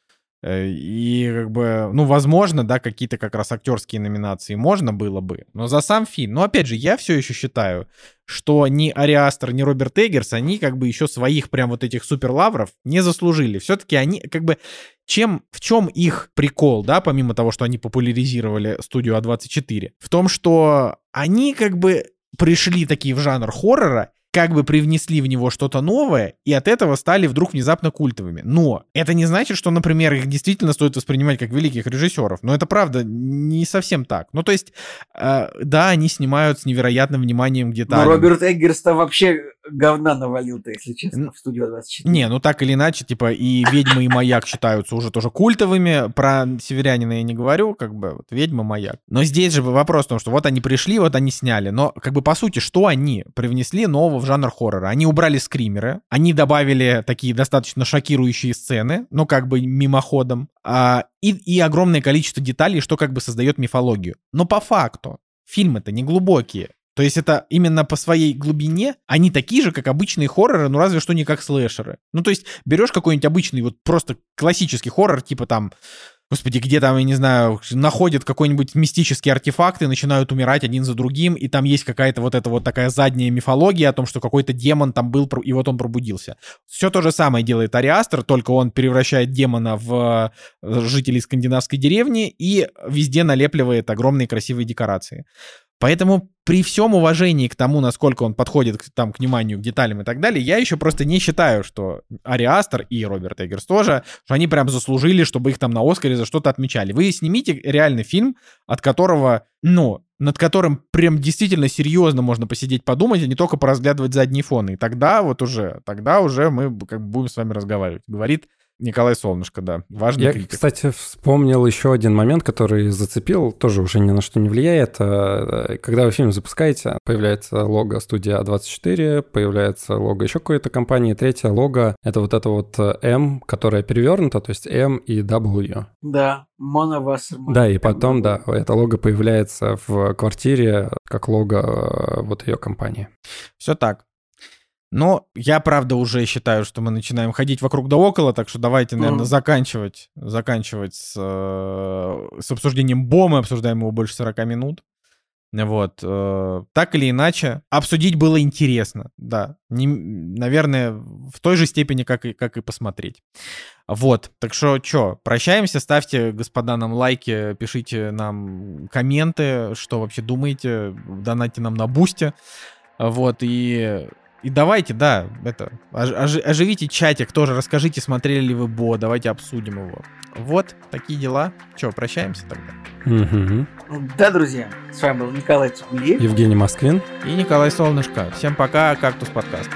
S1: Э, и как бы, ну, возможно, да, какие-то как раз актерские номинации можно было бы. Но за сам фильм, ну, опять же, я все еще считаю, что ни Ари Астер, ни Роберт Эггерс, они как бы еще своих прям вот этих суперлавров не заслужили. Все-таки они как бы чем, в чем их прикол, да, помимо того, что они популяризировали студию А24? В том, что они как бы пришли такие в жанр хоррора, как бы привнесли в него что-то новое, и от этого стали вдруг внезапно культовыми. Но это не значит, что, например, их действительно стоит воспринимать как великих режиссеров. Но это правда не совсем так. Ну, то есть, э, да, они снимают с невероятным вниманием деталям.
S3: Но Роберт Эггерс-то вообще говна навалил-то, если честно, в студию 24.
S1: Не, ну так или иначе, типа, и «Ведьмы» и «Маяк» считаются уже тоже культовыми. Про «Северянина» я не говорю, как бы, вот «Ведьма», «Маяк». Но здесь же вопрос в том, что вот они пришли, вот они сняли. Но, как бы, по сути, что они привнесли нового в жанр хоррора. Они убрали скримеры, они добавили такие достаточно шокирующие сцены, ну как бы мимоходом, а, и, и огромное количество деталей, что как бы создает мифологию. Но по факту фильмы-то не глубокие. То есть это именно по своей глубине они такие же, как обычные хорроры, ну разве что не как слэшеры. Ну то есть берешь какой-нибудь обычный вот просто классический хоррор, типа там господи, где там, я не знаю, находят какой-нибудь мистический артефакт и начинают умирать один за другим, и там есть какая-то вот эта вот такая задняя мифология о том, что какой-то демон там был, и вот он пробудился. Все то же самое делает Ариастер, только он превращает демона в э, жителей скандинавской деревни и везде налепливает огромные красивые декорации. Поэтому при всем уважении к тому, насколько он подходит к, там, к вниманию, к деталям и так далее, я еще просто не считаю, что Ари Астер и Роберт Эггерс тоже, что они прям заслужили, чтобы их там на Оскаре за что-то отмечали. Вы снимите реальный фильм, от которого, ну, над которым прям действительно серьезно можно посидеть, подумать, а не только поразглядывать задние фоны. И тогда вот уже, тогда уже мы как бы будем с вами разговаривать. Говорит Николай Солнышко, да. Важный
S2: Я,
S1: критик.
S2: кстати, вспомнил еще один момент, который зацепил, тоже уже ни на что не влияет. Э, когда вы фильм запускаете, появляется лого студия А24, появляется лого еще какой-то компании, третье лого — это вот это вот M, которая перевернута, то есть M и W.
S3: Да, Моновассерман.
S2: Да, и потом, да, это лого появляется в квартире как лого э, вот ее компании.
S1: Все так. Но я, правда, уже считаю, что мы начинаем ходить вокруг да около, так что давайте, наверное, mm. заканчивать, заканчивать с, э, с обсуждением Бомы, обсуждаем его больше 40 минут. Вот. Э, так или иначе, обсудить было интересно, да. Не, наверное, в той же степени, как и, как и посмотреть. Вот. Так что, что, прощаемся, ставьте, господа, нам лайки, пишите нам комменты, что вообще думаете, донайте нам на бусте. Вот, и и давайте, да, это, ож, оживите чатик тоже, расскажите, смотрели ли вы Бо, давайте обсудим его. Вот, такие дела. Че, прощаемся тогда?
S2: Угу.
S3: Да, друзья, с вами был Николай Цугулиев.
S2: Евгений Москвин.
S1: И Николай Солнышко. Всем пока, Кактус подкаст.